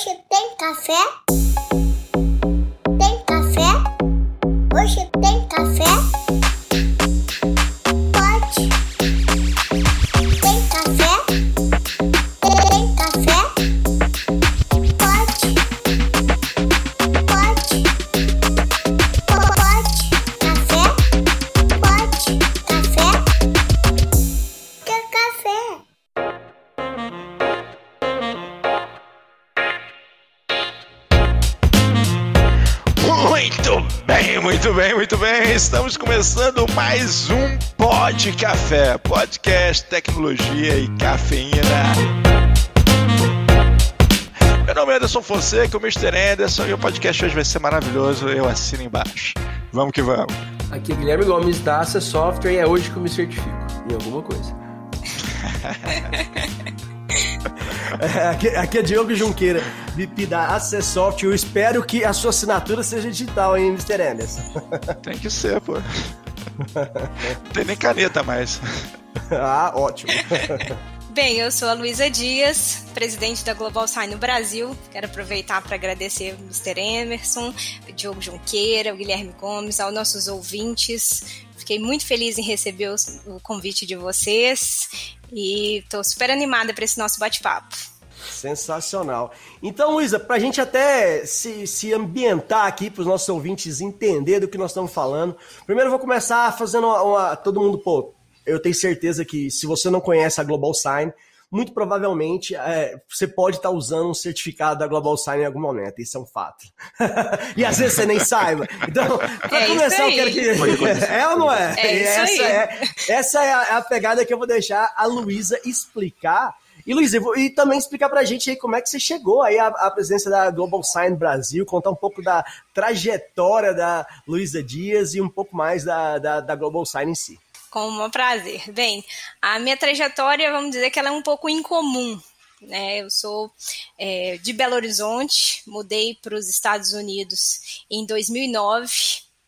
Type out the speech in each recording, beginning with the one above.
Hoje tem café? Café, podcast, tecnologia e cafeína. Meu nome é Anderson Fonseca, o Mr. Anderson, e o podcast hoje vai ser maravilhoso. Eu assino embaixo. Vamos que vamos. Aqui é Guilherme Gomes da Acer Software e é hoje que eu me certifico em alguma coisa. Aqui, aqui é Diogo Junqueira, VIP da Access Software. Eu espero que a sua assinatura seja digital, hein, Mr. Anderson? Tem que ser, pô. Não tem nem caneta mais. ah, ótimo. Bem, eu sou a Luísa Dias, presidente da Global Sign no Brasil. Quero aproveitar para agradecer o Mr. Emerson, o Diogo Junqueira, o Guilherme Gomes, aos nossos ouvintes. Fiquei muito feliz em receber o convite de vocês e estou super animada para esse nosso bate-papo. Sensacional. Então, Luísa, para a gente até se, se ambientar aqui para os nossos ouvintes entender do que nós estamos falando, primeiro eu vou começar fazendo uma, uma- Todo mundo, pô, eu tenho certeza que se você não conhece a Global Sign, muito provavelmente é, você pode estar usando um certificado da Global Sign em algum momento, isso é um fato. e às vezes você nem saiba. Então, para É isso começar, eu quero que. É ou não é? É isso essa aí. é essa é a, é a pegada que eu vou deixar a Luísa explicar. E, vou- e também explicar pra gente aí como é que você chegou aí à, à presença da Global Sign Brasil, contar um pouco da trajetória da Luísa Dias e um pouco mais da, da, da Global Sign em si. Com um prazer. Bem, a minha trajetória, vamos dizer que ela é um pouco incomum. Né? Eu sou é, de Belo Horizonte, mudei para os Estados Unidos em 2009,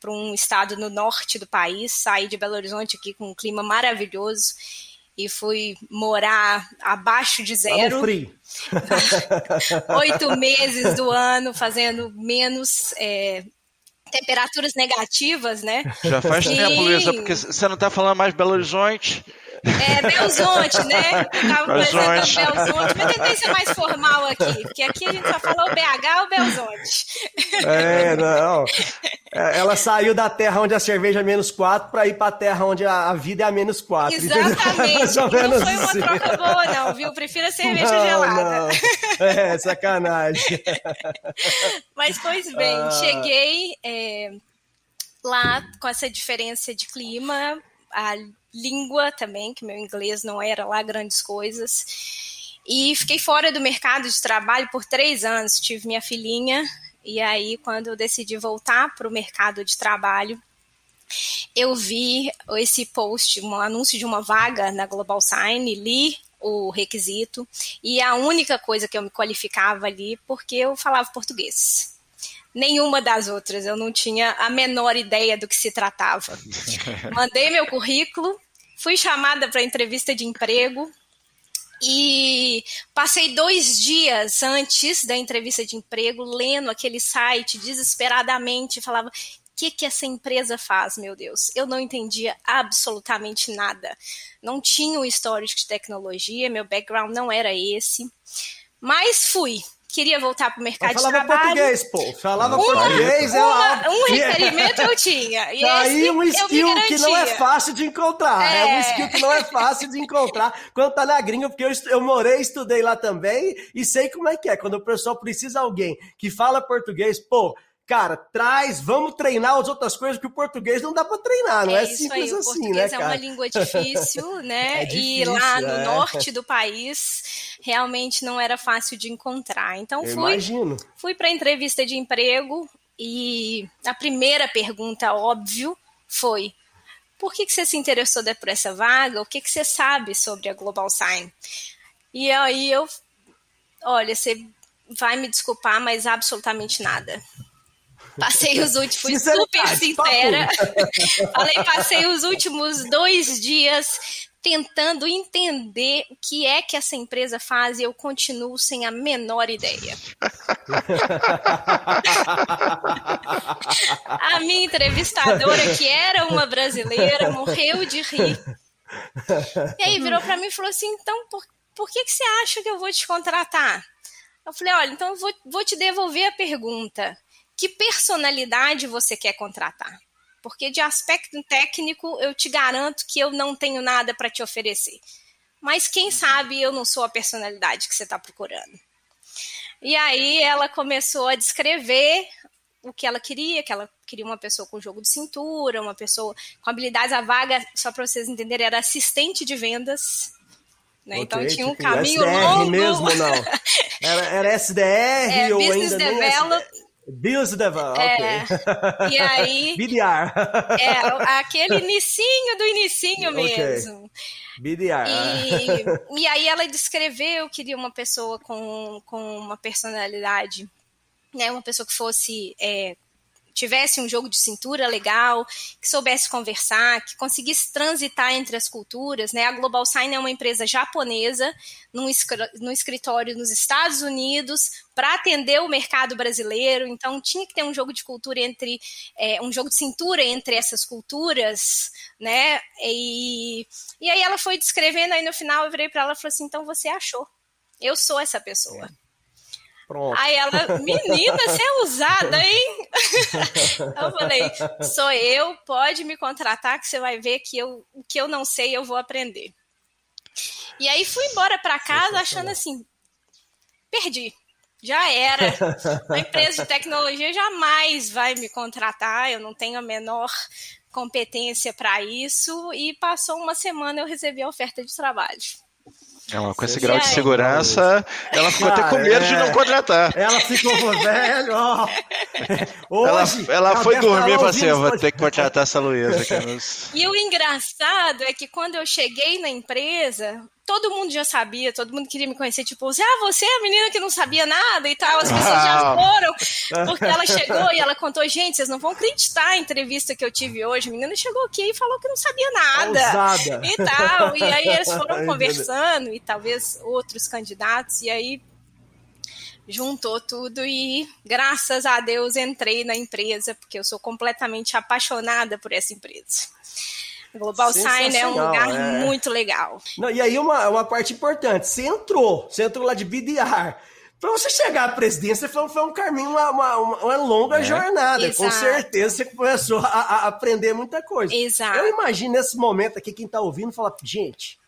para um estado no norte do país. Saí de Belo Horizonte aqui com um clima maravilhoso e fui morar abaixo de no zero frio. oito meses do ano, fazendo menos é, temperaturas negativas, né? Já faz Sim. tempo, Luísa, porque você não tá falando mais Belo Horizonte. É, Belzonte, né? Eu tava Belzonte. apresentando Belzonte, mas tentei ser mais formal aqui, porque aqui a gente só fala o BH ou Belzonte. É, não. É, Ela saiu da terra onde a cerveja é menos 4 para ir pra terra onde a, a vida é a menos 4. Exatamente. Não foi uma assim. troca boa, não, viu? Prefiro a cerveja Não, gelada. não. É, sacanagem. Mas, pois bem, Ah. cheguei é, lá com essa diferença de clima, a língua também, que meu inglês não era lá grandes coisas. E fiquei fora do mercado de trabalho por três anos. Tive minha filhinha, e aí, quando eu decidi voltar para o mercado de trabalho, eu vi esse post, um anúncio de uma vaga na Global Sign, li o requisito, e a única coisa que eu me qualificava ali, porque eu falava português. Nenhuma das outras, eu não tinha a menor ideia do que se tratava. Mandei meu currículo, fui chamada para entrevista de emprego, e passei dois dias antes da entrevista de emprego lendo aquele site desesperadamente. Falava: o que, que essa empresa faz, meu Deus? Eu não entendia absolutamente nada. Não tinha um histórico de tecnologia, meu background não era esse. Mas fui. Queria voltar para o mercado de falava trabalho. português, pô. Falava Uma- português, uma- lá. um requerimento eu tinha. E Tá aí um skill que não é fácil de encontrar. É. um É. skill que não é fácil de encontrar quando tá na gringa, porque eu, eu morei, estudei lá também e sei como é que é. Quando o pessoal precisa de alguém que fala português, pô, cara, traz, vamos treinar as outras coisas, que o português não dá pra treinar, não é, isso simples aí, o assim, né, português é cara? uma língua difícil, né? É e difícil, lá no é. norte do país realmente não era fácil de encontrar. Então Eu fui, imagino. fui para a entrevista de emprego e a primeira pergunta, óbvio, foi: por que, que você se interessou por essa vaga? O que, que você sabe sobre a Global Sign? E aí eu, olha, você vai me desculpar, mas absolutamente nada. Passei os últimos, fui super sincera. Falei, passei os últimos dois dias tentando entender o que é que essa empresa faz e eu continuo sem a menor ideia. a minha entrevistadora, que era uma brasileira, morreu de rir. E aí virou para mim e falou assim: então, por, por que, que você acha que eu vou te contratar? Eu falei: olha, então eu vou, vou te devolver a pergunta. Que personalidade você quer contratar? Porque de aspecto técnico, eu te garanto que eu não tenho nada para te oferecer. Mas quem sabe eu não sou a personalidade que você está procurando. E aí ela começou a descrever o que ela queria, que ela queria uma pessoa com jogo de cintura, uma pessoa com habilidades. A vaga, só para vocês entenderem, era assistente de vendas. Né? Okay, então tinha um tipo caminho SDR longo. mesmo, não? Era, era SDR é, ou Business ainda Develop, Business Develop, é, ok. E aí. BDR. É, aquele inicinho do inicinho Ok. mesmo. BDR. E, e aí ela descreveu, queria uma pessoa com, com uma personalidade, né? Uma pessoa que fosse. é, tivesse um jogo de cintura legal, que soubesse conversar, que conseguisse transitar entre as culturas, né? A Global Sign é uma empresa japonesa, num, num escritório nos Estados Unidos, para atender o mercado brasileiro. Então tinha que ter um jogo de cultura entre é, um jogo de cintura entre essas culturas, né? E, e aí ela foi descrevendo, aí no final eu virei para ela e falei assim: então você achou. Eu sou essa pessoa. Pronto. Aí ela, menina, você é usada, hein? eu falei, sou eu, pode me contratar que você vai ver que eu, o que eu não sei eu vou aprender. E aí fui embora para casa achando assim, perdi. Já era. A empresa de tecnologia jamais vai me contratar, eu não tenho a menor competência para isso. E passou uma semana eu recebi a oferta de trabalho. Ela, com esse grau de aí? segurança, ela ficou até com medo de é. não contratar. Ela ficou velho, ó. Ela, Hoje, ela foi deve dormir e falou assim: eu vou ter que contratar essa Luísa. não- E o engraçado é que quando eu cheguei na empresa, todo mundo já sabia, todo mundo queria me conhecer, tipo, ah, você é a menina que não sabia nada e tal. As pessoas já foram, porque ela chegou e ela contou, gente, vocês não vão acreditar a entrevista que eu tive hoje. A menina chegou aqui e falou que não sabia nada. Ousada. E tal. E aí eles foram Ai, conversando, e talvez outros candidatos, e aí juntou tudo e graças a Deus entrei na empresa, porque eu sou completamente apaixonada por essa empresa. Global Sign é um lugar é. muito legal. Não, e aí uma, uma parte importante, você entrou, você entrou lá de BDR. Pra você chegar à presidência foi, foi um caminho, uma, uma, uma longa É. jornada. Com Exato. certeza você começou a, a aprender muita coisa. Exato. Eu imagino nesse momento aqui, quem tá ouvindo fala, gente,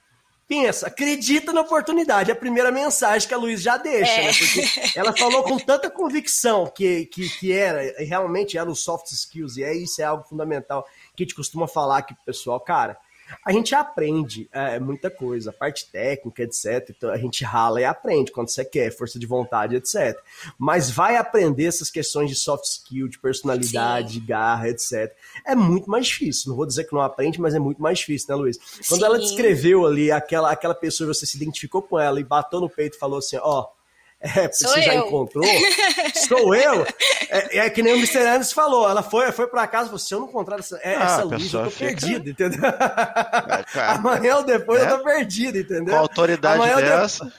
pensa, acredita na oportunidade. É a primeira mensagem que a Luiz já deixa, É. né? Porque ela falou com tanta convicção que, que, que era, e realmente era os soft skills, e é isso, é algo fundamental que a gente costuma falar aqui pro pessoal, cara. A gente aprende é, muita coisa, a parte técnica, etc. Então a gente rala e aprende quando você quer, força de vontade, etc. Mas vai aprender essas questões de soft skill, de personalidade, de garra, etc. É muito mais difícil. Não vou dizer que não aprende, mas é muito mais difícil, né, Luiz? Quando Sim. ela descreveu ali aquela, aquela pessoa, você se identificou com ela e bateu no peito e falou assim: ó. É, Sou você já encontrou? Sou eu? É, é que nem o Mr. Anderson falou. Ela foi, foi pra casa e falou: se eu não encontrar essa, é, Ah, essa a Luiz, eu tô fica- perdido, entendeu? cara. Amanhã ou depois É. eu tô perdido, entendeu? Com a autoridade Amanhã dessa.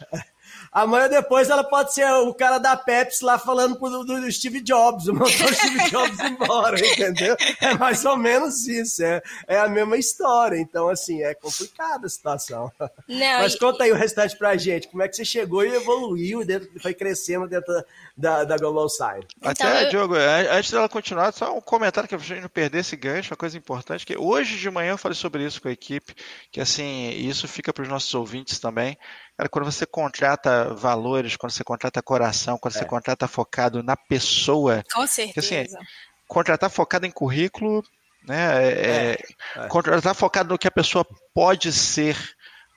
Amanhã depois ela pode ser o cara da Pepsi lá falando pro, do, Steve Jobs, mandou o Steve Jobs embora, entendeu? É mais ou menos isso, é, é a mesma história. Então, assim, é complicada a situação. Não, Mas e- conta aí o restante pra gente, como é que você chegou e evoluiu, dentro- foi crescendo dentro da, da Global. Até, Então, eu- Diogo, an- antes dela continuar, só um comentário que a gente não perder esse gancho, uma coisa importante, que hoje de manhã eu falei sobre isso com a equipe, que assim, isso fica para os nossos ouvintes também. Cara, quando você contrata valores, quando você contrata coração, quando É. você contrata focado na pessoa, Com assim, certeza. contratar focado em currículo, né? é- é. Contratar focado no que a pessoa pode ser,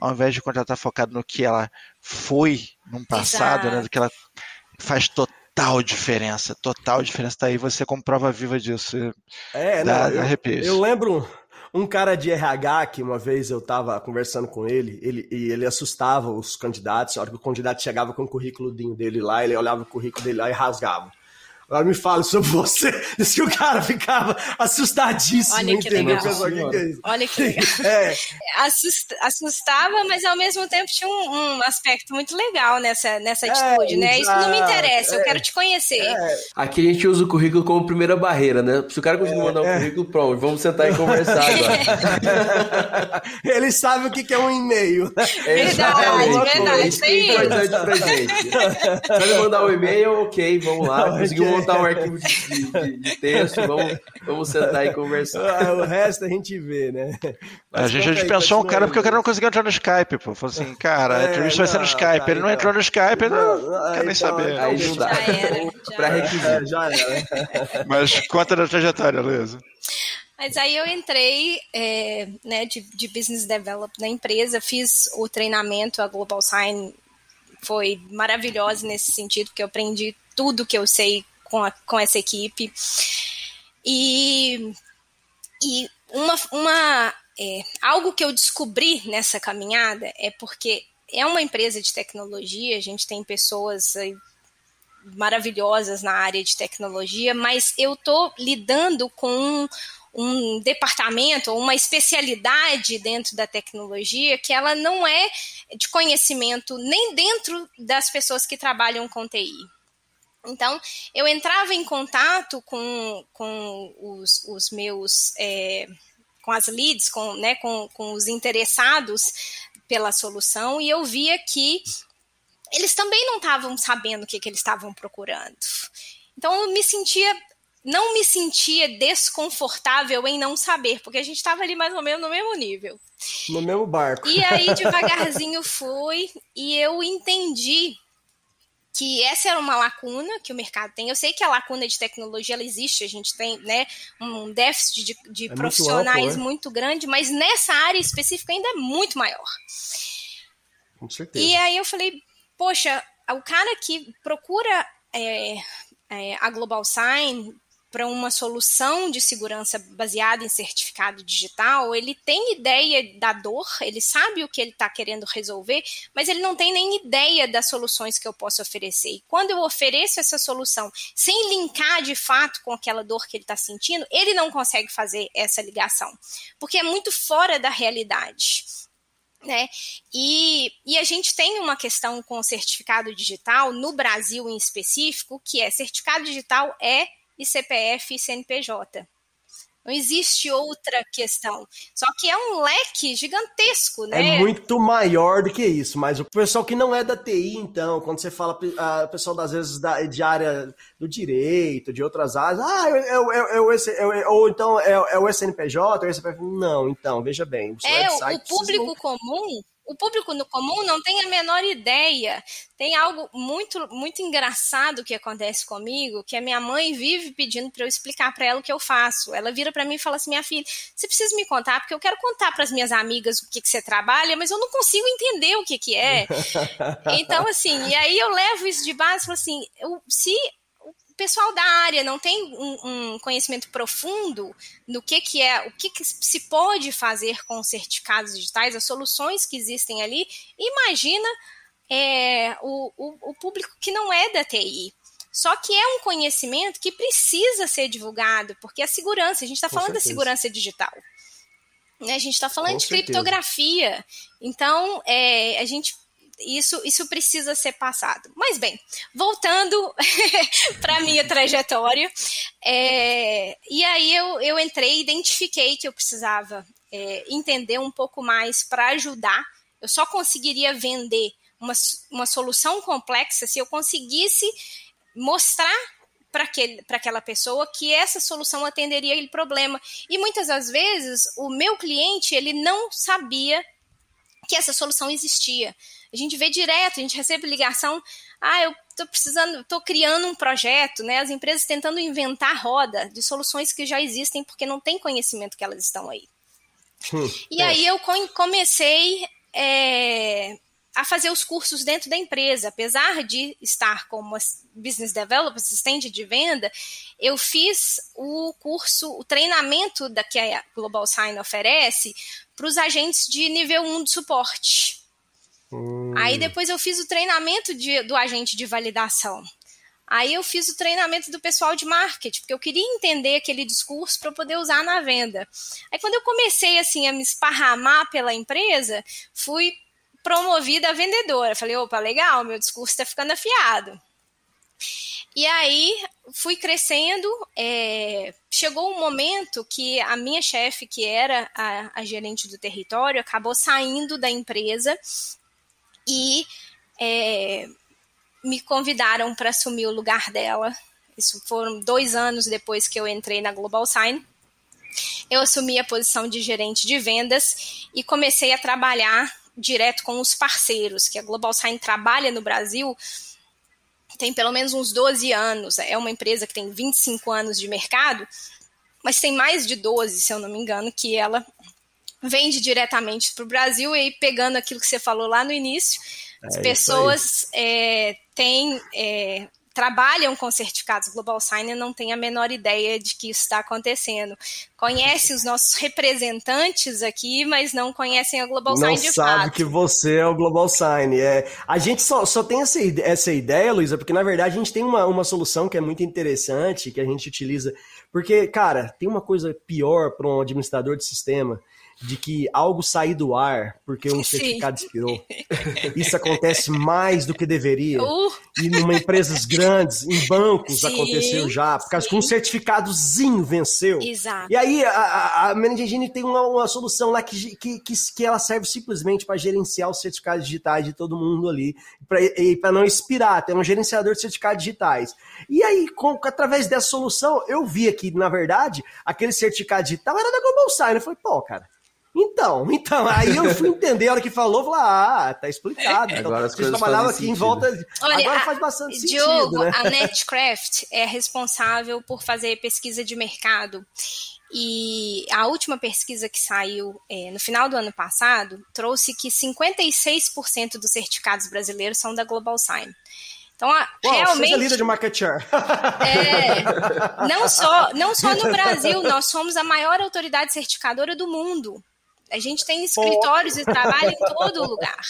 ao invés de contratar focado no que ela foi no passado, né? Exato. Do que ela faz total diferença, total diferença. Tá aí você como prova viva disso. É, Dá- não, dá eu, eu lembro um cara de RH que uma vez eu tava conversando com ele, ele e ele assustava os candidatos, a hora que o candidato chegava com o currículo dele lá, ele olhava o currículo dele lá e rasgava. Agora me fale sobre você. Diz que o cara ficava assustadíssimo. Olha que entendeu? legal. Pessoal, que que é isso? Olha que legal. É, Assust- assustava, mas ao mesmo tempo tinha um, um aspecto muito legal nessa, nessa atitude, né? Isso não me interessa, eu é. quero te conhecer. Aqui a gente usa o currículo como primeira barreira, né? Se o cara conseguir mandar um currículo, pronto, vamos sentar e conversar agora. ele sabe o que é um e-mail. Verdade, verdade, Isso é tem importante pra gente. Sabe mandar um e-mail, ok, vamos lá. Conseguiu. Montar um arquivo de, de- de texto, vamos, vamos sentar e conversar. Ah, o resto a gente vê, né? A Mas gente, a gente aí, pensou um cara porque o cara não conseguiu entrar no Skype, pô. Falou assim, cara, a É, entrevista vai ser no não, Skype. cara, ele não então. entrou no Skype, ele não, Não, não quer nem então, saber. Aí não dá. Já era, já Pra era. requisito. É, já era. Mas conta da trajetória, Luísa. Mas aí eu entrei é, né, de, de Business Development na empresa, fiz o treinamento, a Global Sign foi maravilhosa nesse sentido, porque eu aprendi tudo que eu sei com, a- com essa equipe. E, e uma, uma, é, algo que eu descobri nessa caminhada é porque é uma empresa de tecnologia, a gente tem pessoas maravilhosas na área de tecnologia, mas eu estou lidando com um, um departamento ou uma especialidade dentro da tecnologia que ela não é de conhecimento nem dentro das pessoas que trabalham com TI. Então, eu entrava em contato com, com os, os meus. é, com as leads, com, né, com, com os interessados pela solução, e eu via que eles também não estavam sabendo o que, que eles estavam procurando. Então, eu me sentia. Não me sentia desconfortável em não saber, porque a gente estava ali mais ou menos no mesmo nível. No mesmo barco. E aí, devagarzinho fui, e eu entendi que essa era uma lacuna que o mercado tem. Eu sei que a lacuna de tecnologia ela existe, a gente tem né, um déficit de, de muito profissionais amplo, né? muito grande, mas nessa área específica ainda é muito maior. Com certeza. E aí eu falei, poxa, o cara que procura é, é, a Global Sign para uma solução de segurança baseada em certificado digital, ele tem ideia da dor, ele sabe o que ele está querendo resolver, mas ele não tem nem ideia das soluções que eu posso oferecer. E quando eu ofereço essa solução sem linkar de fato com aquela dor que ele está sentindo, ele não consegue fazer essa ligação, porque é muito fora da realidade. Né? E, e a gente tem uma questão com certificado digital, no Brasil em específico, que é certificado digital é ICPF e CNPJ. Não existe outra questão. Só que é um leque gigantesco, né? É muito maior do que isso, mas o pessoal que não é da TI, então, quando você fala a pessoal das vezes da, de área do direito, de outras áreas, ah, é, o- é, o- é, o esse- é o- ou então é, o- é o SNPJ, é o SPF. Não, então, veja bem. É, o- o público comum, o público no comum não tem a menor ideia. Tem algo muito muito engraçado que acontece comigo, que a minha mãe vive pedindo para eu explicar para ela o que eu faço. Ela vira para mim e fala assim: "Minha filha, você precisa me contar porque eu quero contar para as minhas amigas o que que você trabalha, mas eu não consigo entender o que que é". Então assim, e aí eu levo isso de base e falo assim, eu, se pessoal da área não tem um, um conhecimento profundo no que, que é, o que, que se pode fazer com os certificados digitais, as soluções que existem ali, imagina é, o, o, o público que não é da TI. Só que é um conhecimento que precisa ser divulgado, porque a segurança, a gente está falando da certeza. segurança digital. Né? A gente está falando Com de certeza. criptografia. Então, é, a gente isso, isso precisa ser passado. Mas bem, voltando para minha trajetória, é, e aí eu, eu entrei, identifiquei que eu precisava é, entender um pouco mais para ajudar. Eu só conseguiria vender uma, uma solução complexa se eu conseguisse mostrar para aquela pessoa que essa solução atenderia aquele problema. E muitas das vezes o meu cliente ele não sabia que essa solução existia. A gente vê direto, a gente recebe ligação, ah, eu estou precisando, estou criando um projeto, né? As empresas tentando inventar roda de soluções que já existem porque não tem conhecimento que elas estão aí. Hum, E é. aí eu comecei é, a fazer os cursos dentro da empresa. Apesar de estar como business developer, assistente de venda, eu fiz o curso, o treinamento da que a Global Sign oferece para os agentes de nível 1 de suporte. Hum, Aí depois eu fiz o treinamento de, do agente de validação. Aí eu fiz o treinamento do pessoal de marketing, porque eu queria entender aquele discurso para poder usar na venda. Aí quando eu comecei assim a me esparramar pela empresa, fui promovida a vendedora. Falei, opa, legal, meu discurso está ficando afiado. E aí fui crescendo. É, chegou um momento que a minha chefe, que era a, a, gerente do território, acabou saindo da empresa e é, me convidaram para assumir o lugar dela. Isso foram dois anos depois que eu entrei na Global Sign. Eu assumi a posição de gerente de vendas e comecei a trabalhar direto com os parceiros, que a Global Sign trabalha no Brasil tem pelo menos uns 12 anos, é uma empresa que tem 25 anos de mercado, mas tem mais de 12, se eu não me engano, que ela vende diretamente para o Brasil e pegando aquilo que você falou lá no início, as é pessoas é, têm é, trabalham com certificados Global Sign e não têm a menor ideia de que isso está acontecendo. Conhece os nossos representantes aqui, mas não conhecem a Global não Sign de fato. Não sabe que você é o Global Sign. É, a gente só, só tem essa, essa ideia, Luísa, porque na verdade a gente tem uma, uma solução que é muito interessante, que a gente utiliza. Porque, cara, tem uma coisa pior para um administrador de sistema de que algo sair do ar porque um Sim. certificado expirou. Isso acontece mais do que deveria. Uh. E em empresas grandes, em bancos, Sim. aconteceu já, por causa que um certificadozinho venceu. Exato. E aí a, a Managing tem uma, uma, solução lá que, que, que, que ela serve simplesmente para gerenciar os certificados digitais de todo mundo ali, para não expirar, tem um gerenciador de certificados digitais. E aí, com, através dessa solução, eu vi aqui, na verdade, aquele certificado digital era da Global Sign. Eu falei, pô, cara, então, então, aí eu fui entender a hora que falou, falei, ah, tá explicado. Então, Agora as coisas trabalhava aqui sentido. em volta. Olha, Agora faz bastante a, Diogo, sentido. Né? A Netcraft é responsável por fazer pesquisa de mercado. E a última pesquisa que saiu é, no final do ano passado trouxe que 56% dos certificados brasileiros são da Global Sign. Então, Uau, realmente. Seja líder de market share. É, não, só, não só no Brasil, nós somos a maior autoridade certificadora do mundo. A gente tem escritórios e trabalha em todo lugar.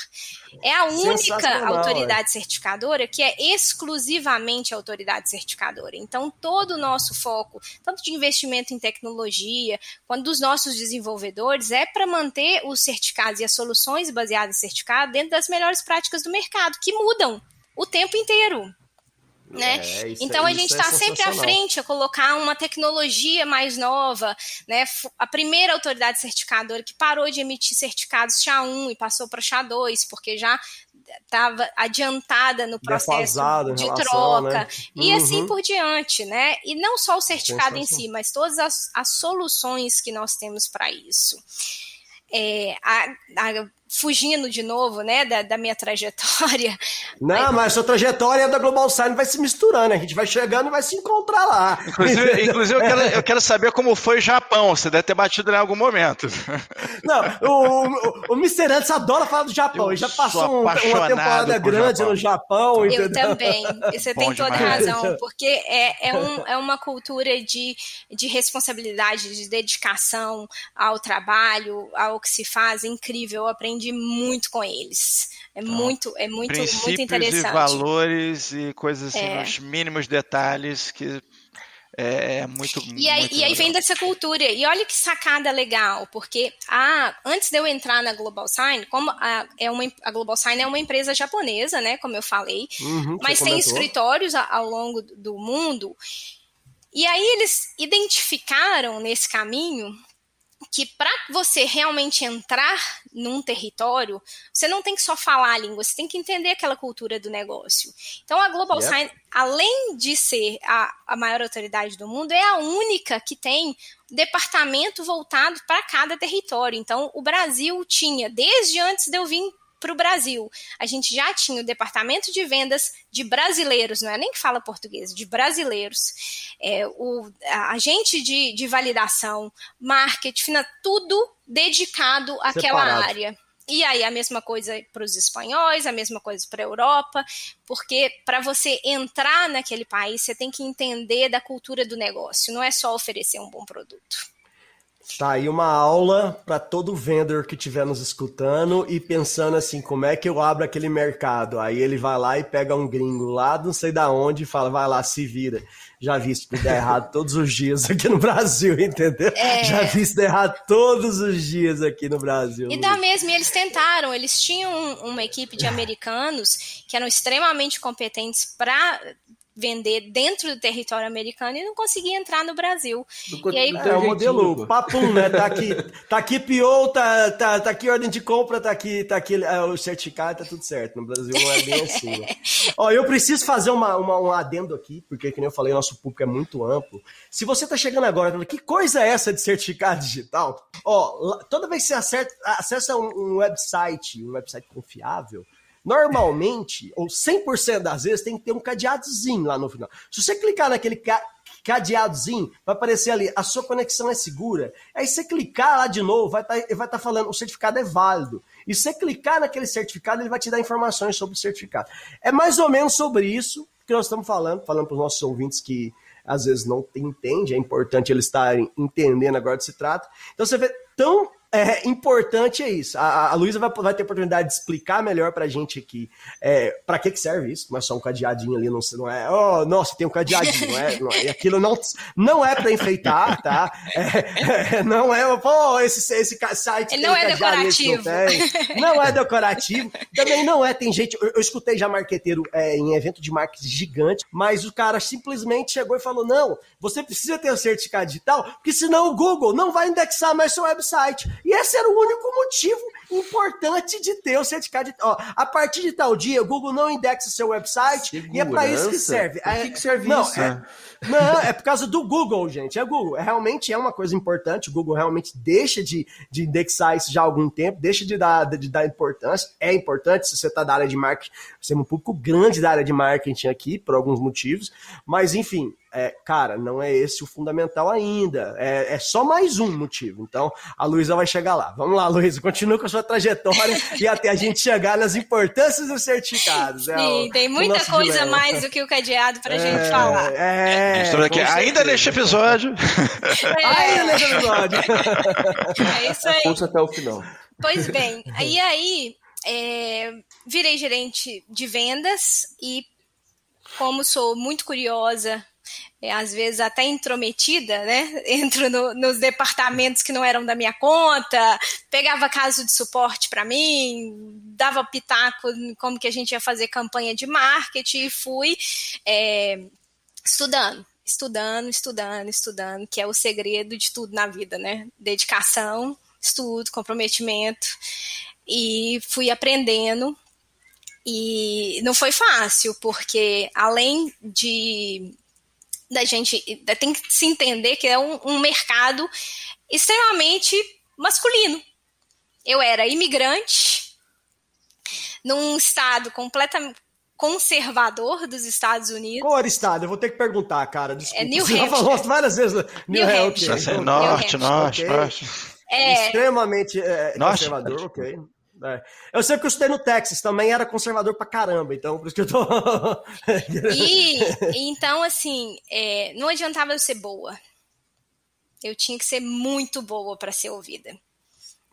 É a única autoridade certificadora que é exclusivamente autoridade certificadora. Então, todo o nosso foco, tanto de investimento em tecnologia, quanto dos nossos desenvolvedores, é para manter os certificados e as soluções baseadas em certificado dentro das melhores práticas do mercado, que mudam o tempo inteiro. Né? É, então a gente está é sempre à frente a colocar uma tecnologia mais nova, né? A primeira autoridade certificadora que parou de emitir certificados SHA-1 e passou para SHA-2, porque já estava adiantada no processo de relação, troca né? e assim uhum. por diante, né? E não só o certificado em si, mas todas as, as soluções que nós temos para isso. É, a, a, fugindo de novo, né, da, da minha trajetória. Não, mas a sua trajetória da Global Sign vai se misturando, a gente vai chegando e vai se encontrar lá. Inclusive, inclusive eu, quero, eu, quero, saber como foi o Japão, você deve ter batido em algum momento. Não, o, o, o Mr. Antes adora falar do Japão, ele já passou um, uma temporada grande Japão. no Japão. Eu entendeu? também, você Bom tem toda a razão, porque é, é, um, é uma cultura de, de responsabilidade, de dedicação ao trabalho, ao que se faz, incrível, eu aprendi muito com eles. É então, muito, é muito, muito interessante. e valores e coisas assim, é. nos mínimos detalhes que é, é muito. E aí, muito e aí vem dessa cultura. E olha que sacada legal, porque ah, antes de eu entrar na Global Sign, como a, é uma, a Global Sign é uma empresa japonesa, né? Como eu falei, uhum, mas tem escritórios ao longo do mundo. E aí eles identificaram nesse caminho que para você realmente entrar num território, você não tem que só falar a língua, você tem que entender aquela cultura do negócio. Então a Global yep. Sign, além de ser a, a maior autoridade do mundo, é a única que tem departamento voltado para cada território. Então o Brasil tinha, desde antes de eu vir para o Brasil. A gente já tinha o departamento de vendas de brasileiros, não é nem que fala português, de brasileiros, é, o agente de, de validação, marketing, tudo dedicado àquela Separado. área. E aí a mesma coisa para os espanhóis, a mesma coisa para a Europa, porque para você entrar naquele país, você tem que entender da cultura do negócio, não é só oferecer um bom produto. Tá aí uma aula para todo vendedor que estiver nos escutando e pensando assim, como é que eu abro aquele mercado? Aí ele vai lá e pega um gringo lá, não sei da onde, e fala, vai lá, se vira. Já vi isso dar errado todos os dias aqui no Brasil, entendeu? É. Já vi isso dar errado todos os dias aqui no Brasil. E dá mesmo, e eles tentaram, eles tinham uma equipe de americanos que eram extremamente competentes para vender dentro do território americano e não conseguia entrar no Brasil. Do E aí, É o modelo papum, né? Tá aqui, tá aqui PO, tá, tá, tá aqui ordem de compra, tá aqui, tá aqui é, o certificado, tá tudo certo. No Brasil não é bem assim. né? Ó, eu preciso fazer uma, uma- um adendo aqui, porque, como eu falei, nosso público é muito amplo. Se você tá chegando agora, falando, que coisa é essa de certificado digital? Ó, toda vez que você acerta- acessa um, um website, um website confiável, normalmente, ou 100% das vezes, tem que ter um cadeadozinho lá no final. Se você clicar naquele ca- cadeadozinho, vai aparecer ali, a sua conexão é segura. Aí você clicar lá de novo, vai estar vai tá falando, o certificado é válido. E você clicar naquele certificado, ele vai te dar informações sobre o certificado. É mais ou menos sobre isso que nós estamos falando, falando para os nossos ouvintes que às vezes não entendem, é importante eles estarem entendendo agora do que se trata. Então você vê tão é, importante é isso. A, a Luísa vai, vai ter oportunidade de explicar melhor pra gente aqui é, para que, que serve isso. Não é só um cadeadinho ali, não, não é. Oh, nossa, tem um cadeadinho, não é? Não é e aquilo não, não é para enfeitar, tá? É, é, não é. Pô, esse, esse site. Tem não é esse Não, não é decorativo. Também não é. Tem gente. Eu, eu escutei já marqueteiro é, em evento de marketing gigante, mas o cara simplesmente chegou e falou: não, você precisa ter o certificado digital, porque senão o Google não vai indexar mais seu website. E esse era o único motivo importante de ter o certificado digital. Ó, a partir de tal dia, o Google não indexa seu website e é para isso que Segurança? serve. Por que que serve não, isso? é- não, é por causa do Google, gente. É Google. É, realmente é uma coisa importante. O Google realmente deixa de, de indexar isso já há algum tempo, deixa de dar, de dar importância. É importante se você está da área de marketing. Você é um público grande da área de marketing aqui, por alguns motivos. Mas, enfim, é, cara, não é esse o fundamental ainda. É, é só mais um motivo. Então, a Luísa vai chegar lá. Vamos lá, Luísa. Continua com a sua trajetória e até a gente chegar nas importâncias dos certificados. É Sim, o- tem muita coisa dilema. mais do que o cadeado pra É, gente falar. É, com ainda neste episódio. Ainda nesse episódio. É isso aí. Ouça até o final. Pois bem, e aí é, virei gerente de vendas e como sou muito curiosa, é, às vezes até intrometida, né? Entro no- nos departamentos que não eram da minha conta, pegava caso de suporte para mim, dava pitaco como que a gente ia fazer campanha de marketing e fui é, estudando, estudando, estudando, estudando, que é o segredo de tudo na vida, né? Dedicação, estudo, comprometimento e fui aprendendo e não foi fácil porque além de da gente tem que se entender que é um, um mercado extremamente masculino. Eu era imigrante num estado completamente conservador dos Estados Unidos. Qual era o estado? Eu vou ter que perguntar, cara. Desculpa. É New Você já Hampshire. falou várias vezes. New, New Hampshire. Hampshire. Ok. norte, norte, Ok. norte. É, Extremamente é, Norte? conservador, ok. É. Eu sei que eu estudei no Texas, também era conservador pra caramba, então por isso que eu tô. E então, assim, é, não adiantava eu ser boa. Eu tinha que ser muito boa para ser ouvida.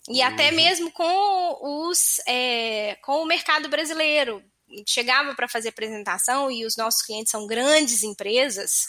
E até mesmo com os é, com o mercado brasileiro. Chegava para fazer apresentação e os nossos clientes são grandes empresas.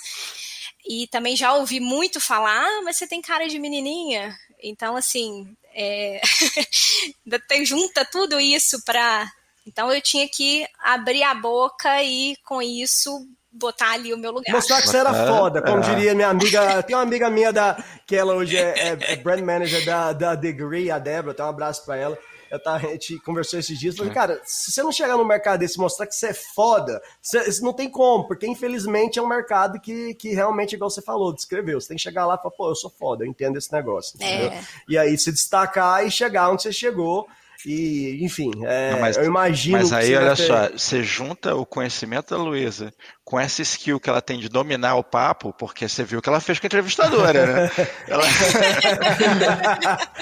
E também já ouvi muito falar, ah, mas você tem cara de menininha. Então, assim, é, junta tudo isso para. Então, eu tinha que abrir a boca e, com isso, botar ali o meu lugar. Mostrar que você era É, foda, como é. diria minha amiga. Tem uma amiga minha da, que ela hoje é, é, é brand manager da, da Degree, a Débora, então um abraço pra ela. Eu tava, a gente conversou esses dias, falei, cara, se você não chegar no mercado desse e mostrar que você é foda, você, isso não tem como, porque infelizmente é um mercado que, que realmente, igual você falou, descreveu, você tem que chegar lá e falar, pô, eu sou foda, eu entendo esse negócio? É. E aí se destacar e chegar onde você chegou, e enfim, é, Não, mas- eu imagino Mas aí, olha ter- só, você junta o conhecimento da Luísa com essa skill que ela tem de dominar o papo, porque você viu que ela fez com a entrevistadora, né? Ela-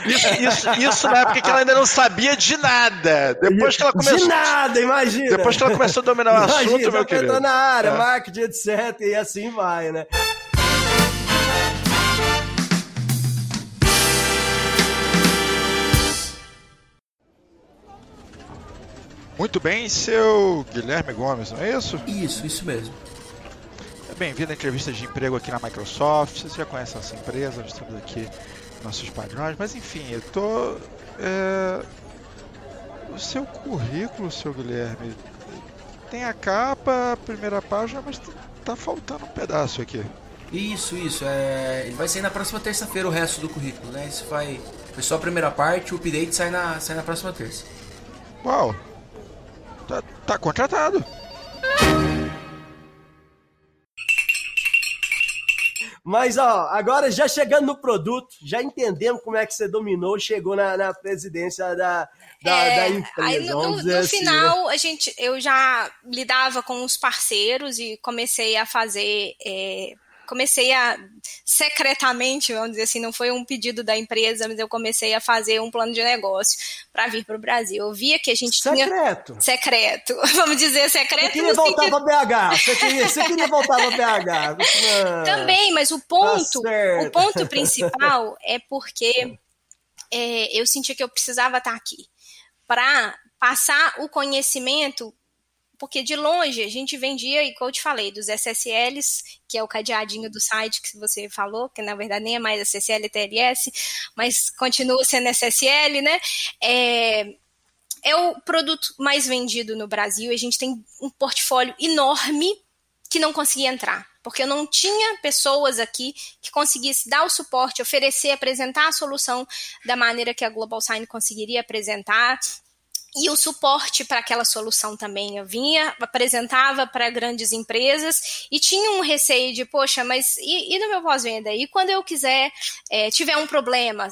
isso, isso, isso na época que ela ainda não sabia de nada. Depois que ela De começou, nada, imagina! depois que ela começou a dominar o Imagina, assunto, meu querido. entrou na área, É. marketing, etc. E assim vai, né? Muito bem, seu Guilherme Gomes, não é isso? Isso, isso mesmo. Bem-vindo à entrevista de emprego aqui na Microsoft. Você já conhece essa empresa, nós estamos aqui nossos padrões, mas enfim, eu tô. É... O seu currículo, seu Guilherme, tem a capa, a primeira página, mas tá faltando um pedaço aqui. Isso, isso. É... Ele vai sair na próxima terça-feira o resto do currículo, né? Isso vai. Foi só a primeira parte, o update sai na, sai na próxima terça. Uau! Tá, tá contratado. Mas, ó, agora já chegando no produto, já entendemos como é que você dominou, chegou na, na presidência da, da, É, da aí empresa. no, vamos no- no assim, né? final, a gente, eu já lidava com os parceiros e comecei a fazer. é, comecei a secretamente, vamos dizer assim, não foi um pedido da empresa, mas eu comecei a fazer um plano de negócio para vir para o Brasil. Eu via que a gente tinha Secreto. secreto, vamos dizer Você secreto queria no voltar sentido pra BH. Você queria, você queria voltar pra BH. Não. Também, mas o ponto, Tá o ponto principal é porque é, eu sentia que eu precisava estar aqui para passar o conhecimento, porque de longe a gente vendia, e como eu te falei, dos SSLs, que é o cadeadinho do site que você falou, que na verdade nem é mais SSL e TLS, mas continua sendo SSL, né? É, é o produto mais vendido no Brasil. A gente tem um portfólio enorme que não conseguia entrar, porque eu não tinha pessoas aqui que conseguisse dar o suporte, oferecer, apresentar a solução da maneira que a Global Sign conseguiria apresentar. E o suporte para aquela solução também. Eu vinha, apresentava para grandes empresas e tinha um receio de, poxa, mas e, e no meu pós-venda? E quando eu quiser, é, tiver um problema,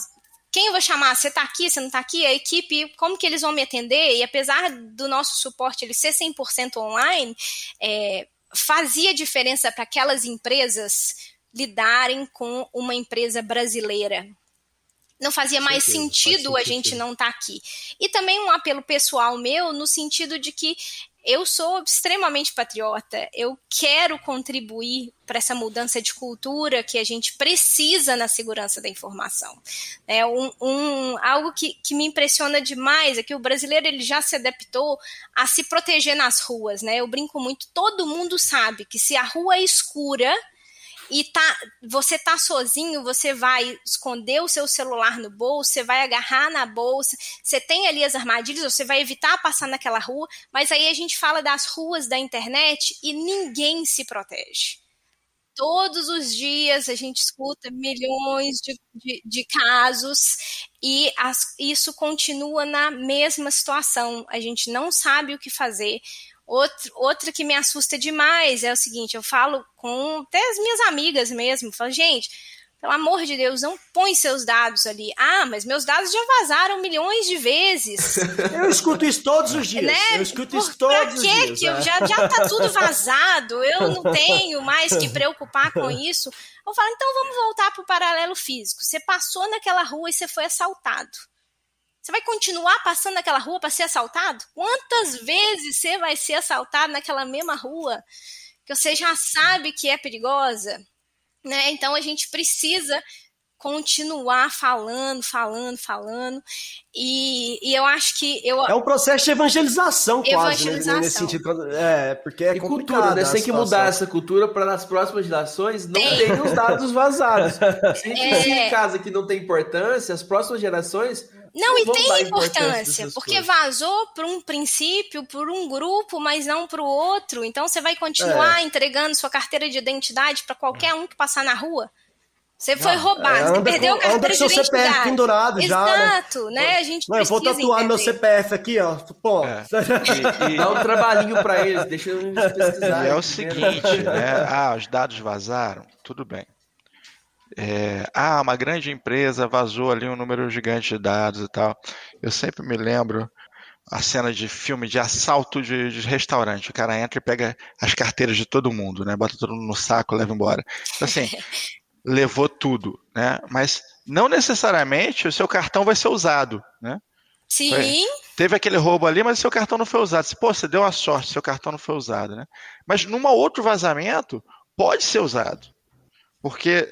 quem eu vou chamar? Você está aqui, você não está aqui? A equipe, como que eles vão me atender? E apesar do nosso suporte ele ser 100% online, é, fazia diferença para aquelas empresas lidarem com uma empresa brasileira. Não fazia mais certeza, sentido faz a gente não estar aqui. E também um apelo pessoal meu, no sentido de que eu sou extremamente patriota, eu quero contribuir para essa mudança de cultura que a gente precisa na segurança da informação. É um, um- algo que, que me impressiona demais é que o brasileiro ele já se adaptou a se proteger nas ruas, né? Eu brinco muito, todo mundo sabe que se a rua é escura e tá, você tá sozinho, você vai esconder o seu celular no bolso, você vai agarrar na bolsa, você tem ali as armadilhas, você vai evitar passar naquela rua, mas aí a gente fala das ruas da internet e ninguém se protege. Todos os dias a gente escuta milhões de, de, de casos e as- isso continua na mesma situação. A gente não sabe o que fazer. Outro, outra que me assusta demais é o seguinte: eu falo com até as minhas amigas mesmo, falo, gente, pelo amor de Deus, não põe seus dados ali. Ah, mas meus dados já vazaram milhões de vezes. Eu escuto isso todos os dias. né? Eu escuto isso Por- todos pra os dias. que né? já, já tá tudo vazado, eu não tenho mais que preocupar com isso. Eu falo, então vamos voltar para o paralelo físico. Você passou naquela rua e você foi assaltado. Você vai continuar passando naquela rua para ser assaltado? Quantas vezes você vai ser assaltado naquela mesma rua que você já sabe que é perigosa? Né? Então a gente precisa continuar falando, falando, falando. E, e eu acho que eu, É um processo de evangelização, quase, né, Evangelização. nesse sentido. quando- É, porque é E complicado. cultura, né? a Você tem que mudar essa cultura para nas próximas gerações não Tem. terem os dados vazados. Se É. se em casa que não tem importância, as próximas gerações Não, e tem importância, porque coisas. vazou por um princípio, por um grupo, mas não para o outro. Então você vai continuar É. entregando sua carteira de identidade para qualquer um que passar na rua. Você foi roubado, É, você anda perdeu com- a carteira de seu CPF identidade. pendurado já, né? Exato, né? A gente Não, eu vou tatuar meu entender. CPF aqui, ó. Pô. É. E- e- dá um trabalhinho para eles, deixa eles pesquisar. E é o seguinte, né? Ah, os dados vazaram, tudo bem. É, ah, uma grande empresa vazou ali um número gigante de dados e tal. Eu sempre me lembro a cena de filme de assalto de, de restaurante. O cara entra e pega as carteiras de todo mundo, né? Bota todo mundo no saco, leva embora. Então, assim, levou tudo, né? Mas não necessariamente o seu cartão vai ser usado, né? Sim, Teve aquele roubo ali, mas seu cartão não foi usado. Pô, você deu a sorte, seu cartão não foi usado, né? Mas num outro vazamento, pode ser usado. Porque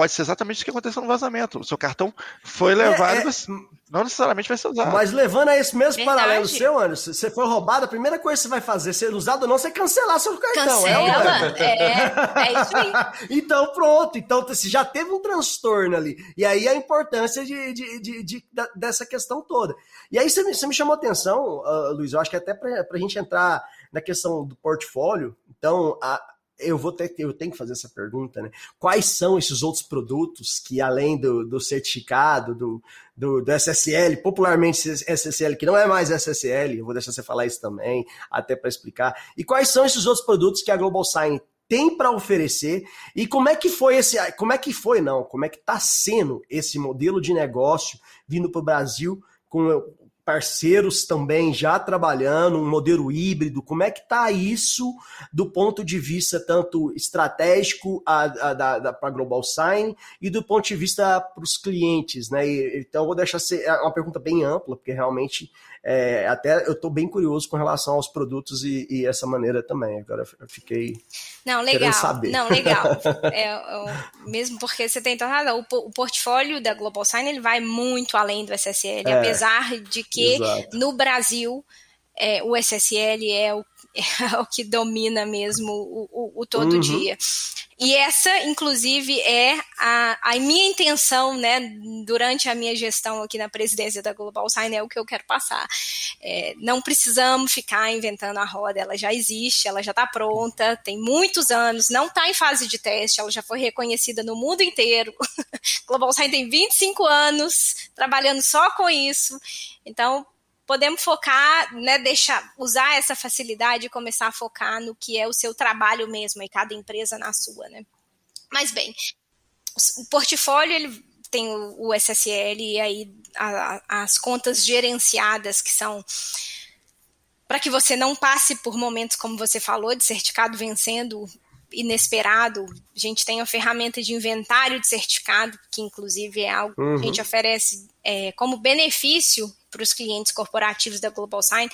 pode ser exatamente isso que aconteceu no vazamento. O seu cartão foi levado É, e você não necessariamente vai ser usado. Mas levando a esse mesmo Verdade. paralelo seu, Anderson, se você for roubado, a primeira coisa que você vai fazer, ser usado ou não, você é cancelar seu cartão. é não é? Cancela. É, é isso aí. então, pronto. Então, você já teve um transtorno ali. E aí a importância de, de- de- de- dessa questão toda. E aí você me, você me chamou a atenção, ah, Luiz, eu acho que até para a gente entrar na questão do portfólio, então, a- eu vou ter eu tenho que fazer essa pergunta, né? Quais são esses outros produtos que, além do, do certificado, do, do, do SSL, popularmente SSL, que não é mais SSL, eu vou deixar você falar isso também, até para explicar. E quais são esses outros produtos que a Global Sign tem para oferecer e como é que foi esse, como é que foi não, como é que está sendo esse modelo de negócio vindo para o Brasil com parceiros também já trabalhando, um modelo híbrido, como é que está isso do ponto de vista tanto estratégico para a Global Sign e do ponto de vista para os clientes, né? Então vou deixar ser é uma pergunta bem ampla, porque realmente é, até eu estou bem curioso com relação aos produtos e, e, essa maneira também. Agora eu fiquei. Não, legal. Não, legal. É, é, mesmo porque você tem toda razão. O, o, portfólio da Global Sign ele vai muito além do SSL, é, apesar de que exato. no Brasil é, o SSL é o, é o que domina mesmo o, o, o todo uhum. dia. E essa, inclusive, é a, a, minha intenção, né, durante a minha gestão aqui na presidência da Global Sign, é o que eu quero passar. É, não precisamos ficar inventando a roda, ela já existe, ela já está pronta, tem muitos anos, não está em fase de teste, ela já foi reconhecida no mundo inteiro. Global Sign tem 25 anos trabalhando só com isso. Então, podemos focar, né, deixar, usar essa facilidade e começar a focar no que é o seu trabalho mesmo, e cada empresa na sua, né. Mas bem, o portfólio ele tem o, SSL e aí as contas gerenciadas que são para que você não passe por momentos como você falou de certificado vencendo inesperado. A gente tem a ferramenta de inventário de certificado, que inclusive é algo uhum. que a gente oferece é, como benefício para os clientes corporativos da Global Sign,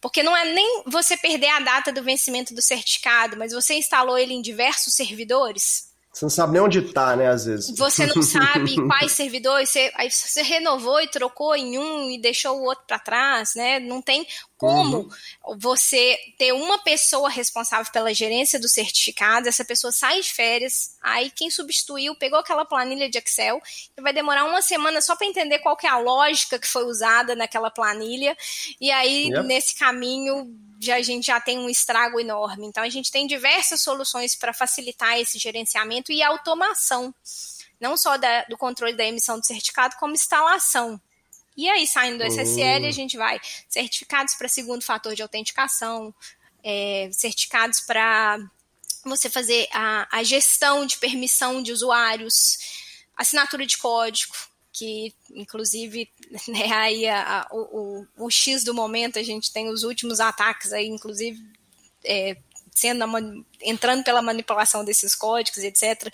porque não é nem você perder a data do vencimento do certificado, mas você instalou ele em diversos servidores. Você não sabe nem onde está, né, às vezes. Você não sabe quais servidores, você, aí você renovou e trocou em um e deixou o outro para trás, né? Não tem como uhum. você ter uma pessoa responsável pela gerência do certificado, essa pessoa sai de férias, aí quem substituiu pegou aquela planilha de Excel e vai demorar uma semana só para entender qual que é a lógica que foi usada naquela planilha, e aí yep. nesse caminho já, a gente já tem um estrago enorme. Então, a gente tem diversas soluções para facilitar esse gerenciamento e automação, não só da, do controle da emissão do certificado, como instalação. E aí, saindo do SSL, a gente vai certificados para segundo fator de autenticação, é, certificados para você fazer a, a gestão de permissão de usuários, assinatura de código, que inclusive né, aí a, a, o, o, o, X do momento a gente tem os últimos ataques aí, inclusive é, sendo entrando pela manipulação desses códigos, etc.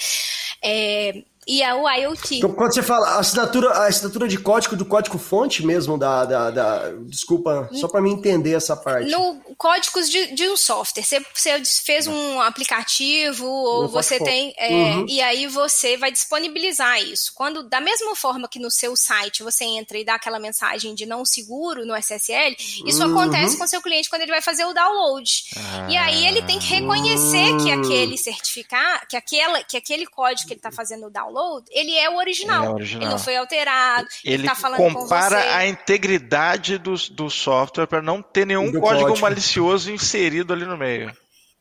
É, e a, o IoT. Então, quando você fala a assinatura, a assinatura de código do código fonte mesmo da, da, da desculpa, só para mim entender essa parte. No códigos de, de um software, você, você fez um aplicativo ou no você tem é, uhum. e aí você vai disponibilizar isso. Quando da mesma forma que no seu site você entra e dá aquela mensagem de não seguro no SSL, isso uhum. acontece com o seu cliente quando ele vai fazer o download. Ah. E aí ele tem que reconhecer uhum. que aquele certificado, que aquela, que aquele código que ele está fazendo o download ele é o original. É original. Ele não foi alterado. Ele, ele tá falando compara a integridade do, do software para não ter nenhum código, código, malicioso inserido ali no meio.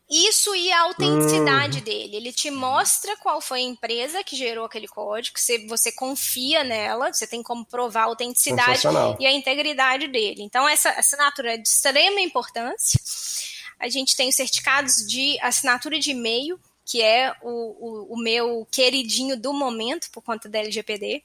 Isso e a autenticidade hum. dele. Ele te mostra qual foi a empresa que gerou aquele código, se você confia nela, você tem como provar a autenticidade e a integridade dele. Então, essa assinatura é de extrema importância. A gente tem os certificados de assinatura de e-mail, que é o, o, o, meu queridinho do momento por conta da LGPD.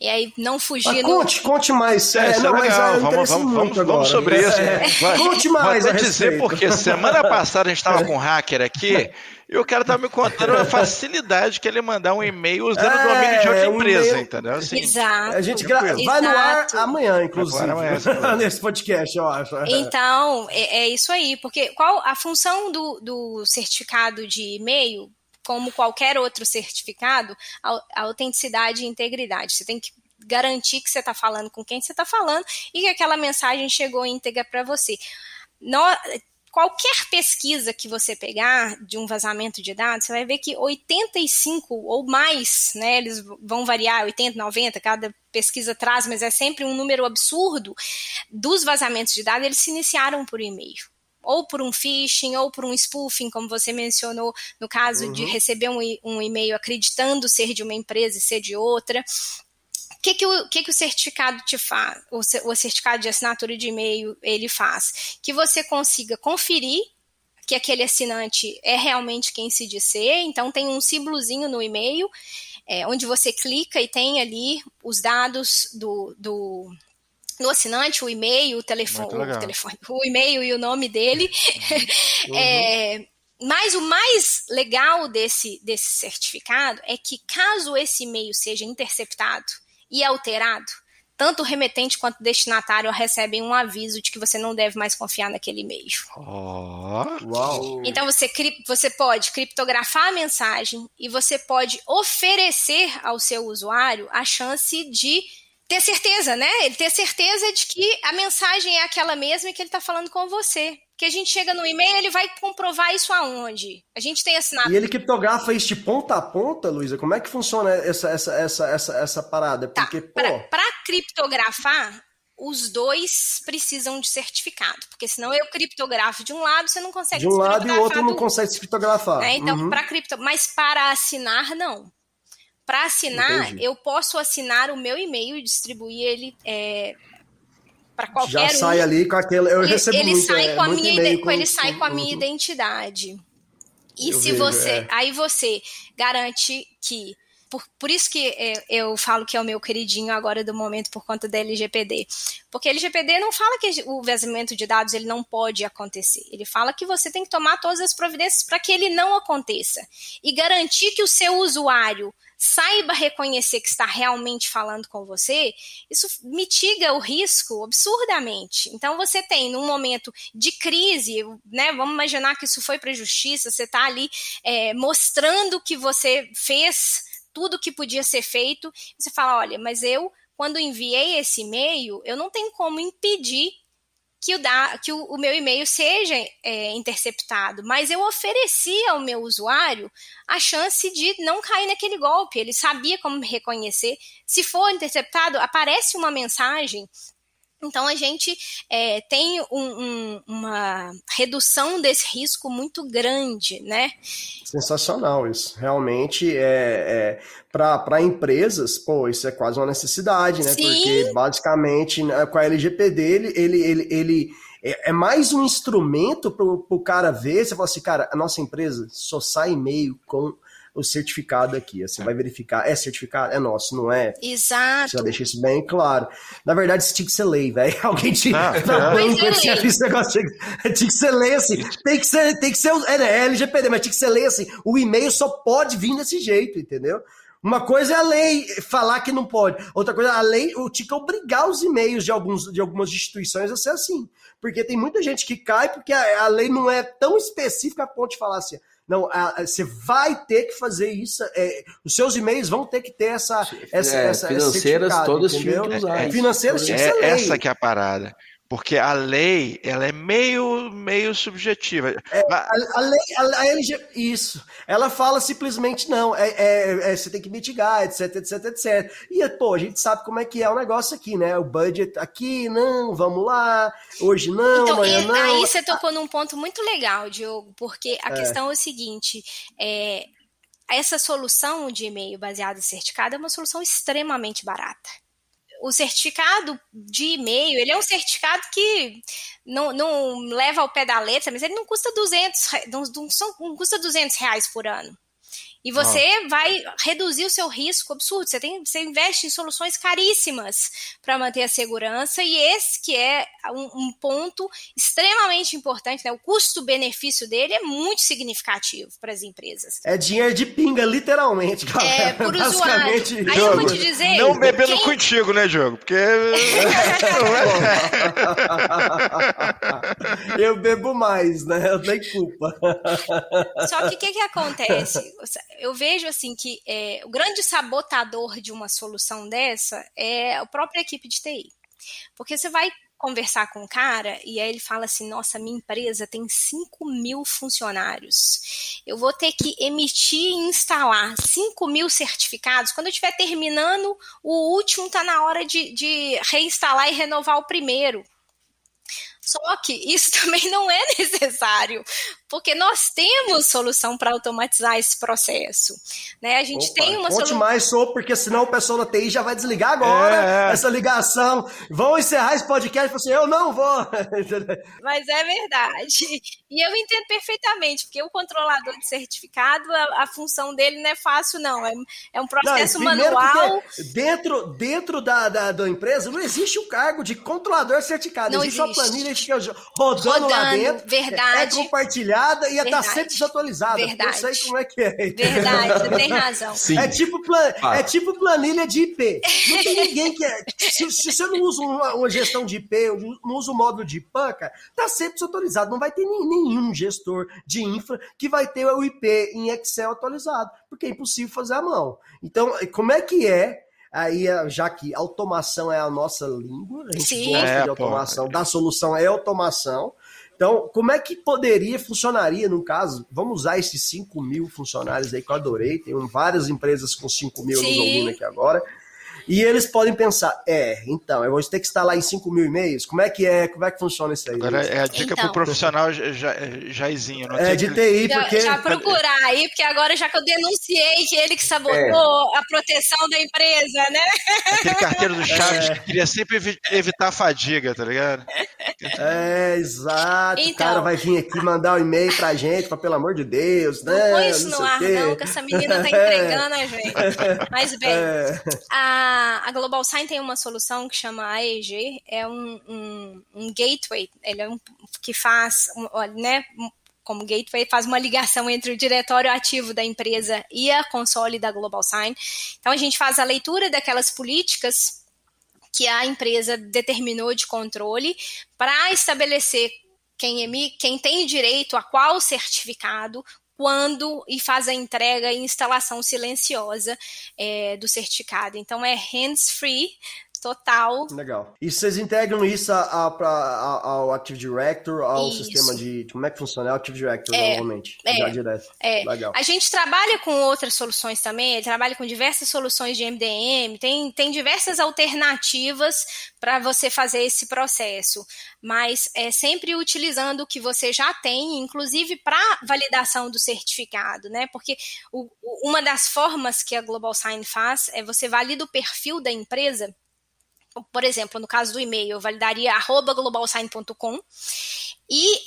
E aí, não fugindo. conte, conte mais. É, é, não, é legal. Mas, vamos, vamos, vamos, vamos, sobre isso. É. Conte mais. Vou até dizer porque semana passada a gente estava com um hacker aqui. E o cara tava me contando a facilidade que ele mandar um e-mail usando o domínio de outra empresa, entendeu? Assim, Exato. A gente gra... vai no ar amanhã, inclusive. Amanhã, nesse podcast, eu acho. Então, é, é, isso aí. Porque qual a função do, do certificado de e-mail como qualquer outro certificado, a, autenticidade e integridade. Você tem que garantir que você está falando com quem você está falando e que aquela mensagem chegou íntegra para você. No, qualquer pesquisa que você pegar de um vazamento de dados, você vai ver que 85 ou mais, né, eles vão variar, 80, 90, cada pesquisa traz, mas é sempre um número absurdo dos vazamentos de dados, eles se iniciaram por e-mail ou por um phishing, ou por um spoofing, como você mencionou, no caso uhum. de receber um, um e-mail acreditando ser de uma empresa e ser de outra. O que, que, o, que, que o certificado te faz? O, o certificado de assinatura de e-mail ele faz? Que você consiga conferir que aquele assinante é realmente quem se diz ser, então tem um símbolozinho no e-mail, é, onde você clica e tem ali os dados do, do, no assinante, o e-mail, o telefone, o, telefone, o e-mail e o nome dele. Uhum. é, mas o mais legal desse, desse certificado é que, caso esse e-mail seja interceptado e alterado, tanto o remetente quanto o destinatário recebem um aviso de que você não deve mais confiar naquele e-mail. Oh. Então você, você pode criptografar a mensagem e você pode oferecer ao seu usuário a chance de ter certeza, né? Ele ter certeza de que a mensagem é aquela mesma e que ele está falando com você. Que a gente chega no e-mail, ele vai comprovar isso aonde? A gente tem assinado. E ele criptografa isso de ponta a ponta, Luísa? Como é que funciona essa, essa, essa, essa, essa parada? Tá, Porque, tá, pô... Para criptografar, os dois precisam de certificado, porque senão eu criptografo de um lado, você não consegue De um lado e o outro não consegue se criptografar. É, então, uhum. para cripto, mas para assinar não. Para assinar, Entendi. eu posso assinar o meu e-mail e distribuir ele é, para qualquer Já um. sai ali com aquele. Eu ele, recebo ele muito, sai é, com a minha, com, ele sai com a minha identidade. E Eu se vejo, você, é. aí você garante que por, por isso que é, eu falo que é o meu queridinho agora do momento por conta da LGPD. Porque a LGPD não fala que o vazamento de dados ele não pode acontecer. Ele fala que você tem que tomar todas as providências para que ele não aconteça. E garantir que o seu usuário saiba reconhecer que está realmente falando com você, isso mitiga o risco absurdamente. Então você tem num momento de crise, né? Vamos imaginar que isso foi para a justiça, você está ali é, mostrando que você fez tudo que podia ser feito. Você fala, olha, mas eu quando enviei esse e-mail, eu não tenho como impedir que o, da, que o, o meu e-mail seja é, interceptado, mas eu ofereci ao meu usuário a chance de não cair naquele golpe. Ele sabia como reconhecer. Se for interceptado, aparece uma mensagem então a gente é, tem um, um, uma redução desse risco muito grande, né? Sensacional isso. Realmente é, é para empresas, pô, isso é quase uma necessidade, né? Sim. Porque basicamente né, com a LGPD ele, ele, ele, ele é, é mais um instrumento para o cara ver. Você fala assim, cara, a nossa empresa só sai e-mail com o certificado aqui. Você vai verificar, é certificado? É nosso, não é? Exato. Já deixei isso bem claro. Na verdade, isso tinha que ser lei, velho. Alguém tinha. Ah, não, é. não, é tinha esse negócio. Tinha, tinha que ser lei assim. Tem que ser, tem que ser. É, é LGPD, mas tinha que ser lei assim. O e-mail só pode vir desse jeito, entendeu? Uma coisa é a lei falar que não pode. Outra coisa, a lei o tinha que obrigar os e-mails de, alguns, de algumas instituições a ser assim. Porque tem muita gente que cai porque a, a lei não é tão específica a ponto de falar assim. Não, você vai ter que fazer isso. é, os seus e-mails vão ter que ter essa. essa, É, essa financeiras todas tinham que usar É. Financeiras tinha que ser É lei. essa que é a parada. Porque a lei, ela é meio, meio subjetiva. A, a lei, a, a LG, isso. Ela fala simplesmente não, é, é- é, você tem que mitigar, etc, etc, etc. E, pô, a gente sabe como é que é o negócio aqui, né? O budget aqui, não, vamos lá, hoje não, Então, amanhã e- não. aí você tocou num ponto muito legal, Diogo, porque a É. questão é o seguinte: é, essa solução de e-mail baseado em certificado é uma solução extremamente barata. O certificado de e-mail, ele é um certificado que não, não leva ao pé da letra, mas ele não custa 200, re- não, não não custa 200 reais por ano. E você vai reduzir o seu risco absurdo. Você, tem, você investe em soluções caríssimas para manter a segurança, e esse que é um, um ponto extremamente importante. Né? O custo-benefício dele é muito significativo para as empresas. É dinheiro de pinga, literalmente, galera. É, por usuário. Aí eu vou te dizer. Não bebendo quem- contigo, né, Diogo? Porque. Eu bebo mais, né? Eu tenho culpa. Só que o que, que acontece? Eu vejo assim que é, o grande sabotador de uma solução dessa é a própria equipe de TI. Porque você vai conversar com o cara e aí ele fala assim: Nossa, minha empresa tem 5 mil funcionários. Eu vou ter que emitir e instalar 5 mil certificados. Quando eu estiver terminando, o último está na hora de, de reinstalar e renovar o primeiro. Só que isso também não é necessário, porque nós temos solução para automatizar esse processo. Né? A gente Opa, tem uma Conte solução. mais sobre, porque senão o pessoal da TI já vai desligar agora É. essa ligação. Vão encerrar esse podcast e falar assim: eu não vou. Mas é verdade. E eu entendo perfeitamente, porque o controlador de certificado, a, a função dele não é fácil, não. É, é um Não, processo primeiro manual. dentro, dentro da, da, da empresa não existe o cargo de controlador certificado. Não existe, uma existe. planilha que fica rodando, lá Rodando, dentro. verdade. É compartilhada e está Verdade. sempre desatualizada. porque Eu Verdade. sei como é que é. Verdade, você tem razão. Sim. É tipo, plan- Ah. é tipo planilha de IP. Não tem ninguém que. É, se, se você não usa uma, uma gestão de IP, não usa o módulo de IPAN, cara, tá sempre desatualizado. Não vai ter nenhum gestor de infra que vai ter o IP em Excel atualizado, porque é impossível fazer à mão. Então, como é que é? Aí, já que automação é a nossa língua, a gente Sim. gosta É, de pô. automação, da solução é automação. Então, como é que poderia, funcionaria no caso? Vamos usar esses 5 mil funcionários aí que eu adorei. Tem várias empresas com 5 mil nos Sim. ouvindo aqui agora. E eles podem pensar, é, então, eu vou ter que instalar em 5 mil e-mails? Como é que é? Como é que funciona isso aí? Agora é a dica Então. pro profissional ja- ja- Jaizinho. Não é de TI, Já, porque... já procurar aí, porque agora já que eu denunciei que ele que sabotou É. a proteção da empresa, né? Aquele carteiro do Chaves que queria sempre evi- evitar a fadiga, tá ligado? É, exato. o Então. cara vai vir aqui mandar um e-mail pra gente, pra, pelo amor de Deus, Não né? põe isso não no o ar, quê. não, que essa menina tá entregando a gente. Mas bem, É. a, a Global Sign tem uma solução que chama AEG, é um, um, um gateway, ele é um que faz, né, como gateway, faz uma ligação entre o diretório ativo da empresa e a console da Global Sign. Então a gente faz a leitura daquelas políticas que a empresa determinou de controle para estabelecer quem, quem tem direito a qual certificado, quando e faz a entrega e instalação silenciosa é, do certificado. Então é hands-free total. Legal. E vocês integram isso a, a, a- ao Active Director, ao Isso. sistema de. Como é que funciona? É o Active Director, É, normalmente. é, Já direto. É, Legal. a gente trabalha com outras soluções também, ele trabalha com diversas soluções de MDM, tem, tem diversas alternativas para você fazer esse processo, mas é sempre utilizando o que você já tem, inclusive para validação do certificado, né? Porque o- uma das formas que a Global Sign faz é você valida o perfil da empresa por exemplo, no caso do e-mail, eu validaria globalsign.com e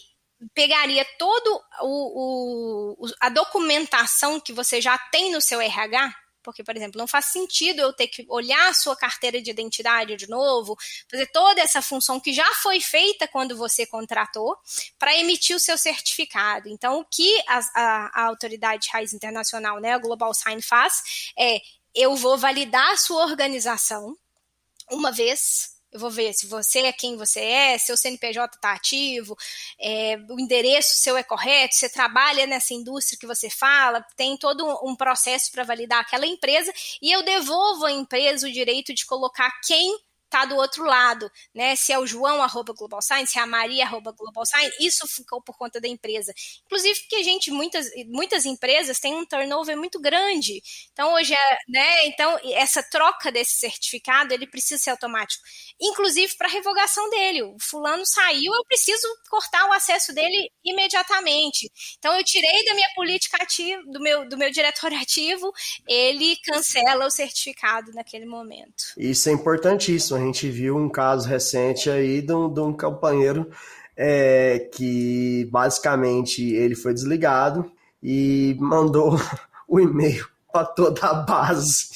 pegaria todo o, o- a documentação que você já tem no seu RH, porque, por exemplo, não faz sentido eu ter que olhar a sua carteira de identidade de novo, fazer toda essa função que já foi feita quando você contratou, para emitir o seu certificado. Então, o que a, a- a autoridade de raiz internacional, né, a Global Sign faz, é eu vou validar a sua organização, uma vez. Eu vou ver se você é quem você é, seu CNPJ está ativo, é, o endereço seu é correto, você trabalha nessa indústria que você fala, tem todo um processo para validar aquela empresa e eu devolvo à empresa o direito de colocar quem está do outro lado, né? Se é o João arroba Global Sign, se é a Maria arroba Global Sign, isso ficou por conta da empresa. Inclusive porque a gente, muitas, muitas empresas têm um turnover muito grande. Então, hoje é, né? Então, essa troca desse certificado, ele precisa ser automático. Inclusive para revogação dele. O fulano saiu, eu preciso cortar o acesso dele imediatamente. Então, eu tirei da minha política ativa, do meu, do meu diretor ativo, ele cancela o certificado naquele momento. Isso é importantíssimo. A gente viu um caso recente aí de um, de um companheiro é, que basicamente ele foi desligado e mandou o e-mail para toda a base.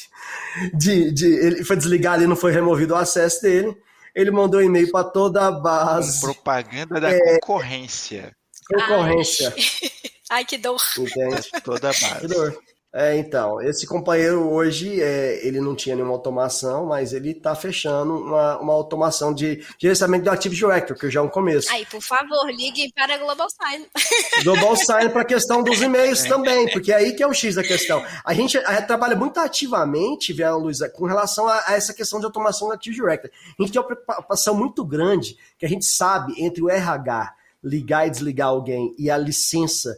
De, de, ele foi desligado e não foi removido o acesso dele. Ele mandou e-mail para toda a base. Propaganda da É. concorrência. Concorrência. Ai, que dor. Entende? Toda a Que base. dor. É, então, esse companheiro hoje, é, ele não tinha nenhuma automação, mas ele está fechando uma, uma automação de gerenciamento do Active Directory, que já é um começo. Aí, por favor, liguem para a Global Sign. Global Sign para a questão dos e-mails também, porque é aí que é o X da questão. A gente, a trabalha muito ativamente, Viana Luiza, com relação a, a, essa questão de automação do Active Directory. A gente tem uma preocupação muito grande que a gente sabe entre o RH ligar e desligar alguém e a licença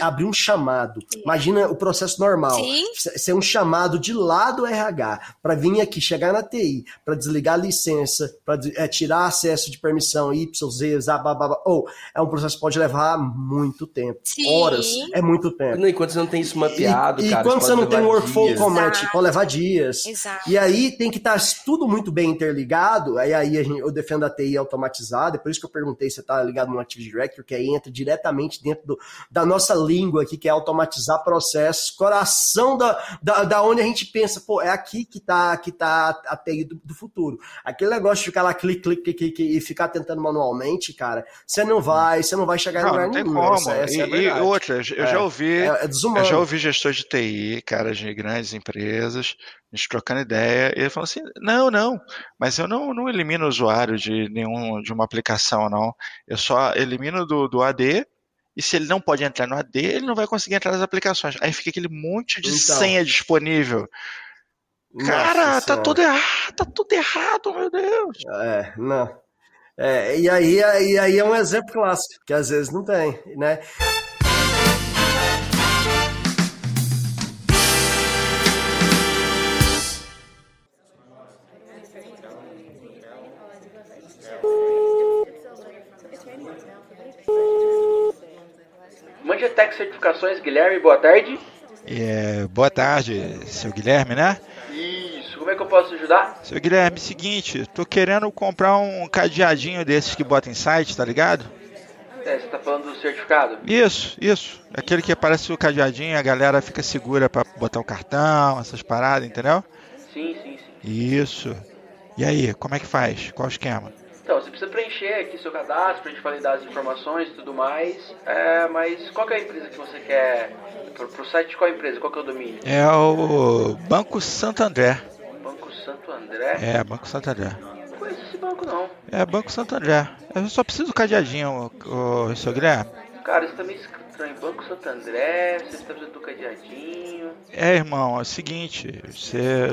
abrir um chamado. Sim. Imagina o processo normal. Sim. Ser um chamado de lá do RH para vir aqui, chegar na TI, para desligar a licença, para é, tirar acesso de permissão Y, Z, Z, babá. Ou é um processo que pode levar muito tempo. Sim. Horas. É muito tempo. Enquanto você não tem isso mapeado, e, cara. E quando você não tem um workflow commit, pode levar dias. Exato. E aí tem que estar tá tudo muito bem interligado. Aí, aí gente, eu defendo a TI automatizada. É por isso que eu perguntei se você está ligado no Active Directory, que aí entra diretamente dentro do, da nossa língua aqui, que é automatizar processos, coração da, da, da onde a gente pensa, pô, é aqui que tá, que tá a TI do, do futuro. Aquele negócio de ficar lá clique, clique, clique, e ficar tentando manualmente, cara, você não vai, você não vai chegar não, em lugar não tem nenhum. Como. Essa, essa é e, e outra, eu é, já ouvi, é, é eu já ouvi gestores de TI, caras de grandes empresas, a gente trocando ideia, e ele falou assim, não, não, mas eu não, não elimino o usuário de nenhum de uma aplicação, não. Eu só elimino do, do AD, e se ele não pode entrar no AD, ele não vai conseguir entrar nas aplicações. Aí fica aquele monte de então, senha disponível. Cara, tá tudo errado, tá tudo errado, meu Deus. É, não. É, e, aí, e aí é um exemplo clássico, que às vezes não tem, né? Tech Certificações, Guilherme, boa tarde. É, boa tarde, seu Guilherme, né? Isso, como é que eu posso ajudar? Seu Guilherme, seguinte, tô querendo comprar um cadeadinho desses que bota em site, tá ligado? É, você tá falando do certificado? Isso, isso. Aquele que aparece o cadeadinho, a galera fica segura para botar o cartão, essas paradas, entendeu? Sim, sim, sim. Isso. E aí, como é que faz? Qual o esquema? Então, você precisa preencher aqui seu cadastro pra gente validar as informações e tudo mais. É, mas qual é a empresa que você quer? Pro, pro site de qual empresa? Qual que é o domínio? É o Banco Santo André. Banco Santo André? É, Banco Santo André. Não conheço esse banco não. É, Banco Santo André. Eu só preciso do cadeadinho, o, o seu Guilherme. Cara, isso tá meio estranho. Banco Santo André, você está precisando do cadeadinho. É, irmão, é o seguinte, você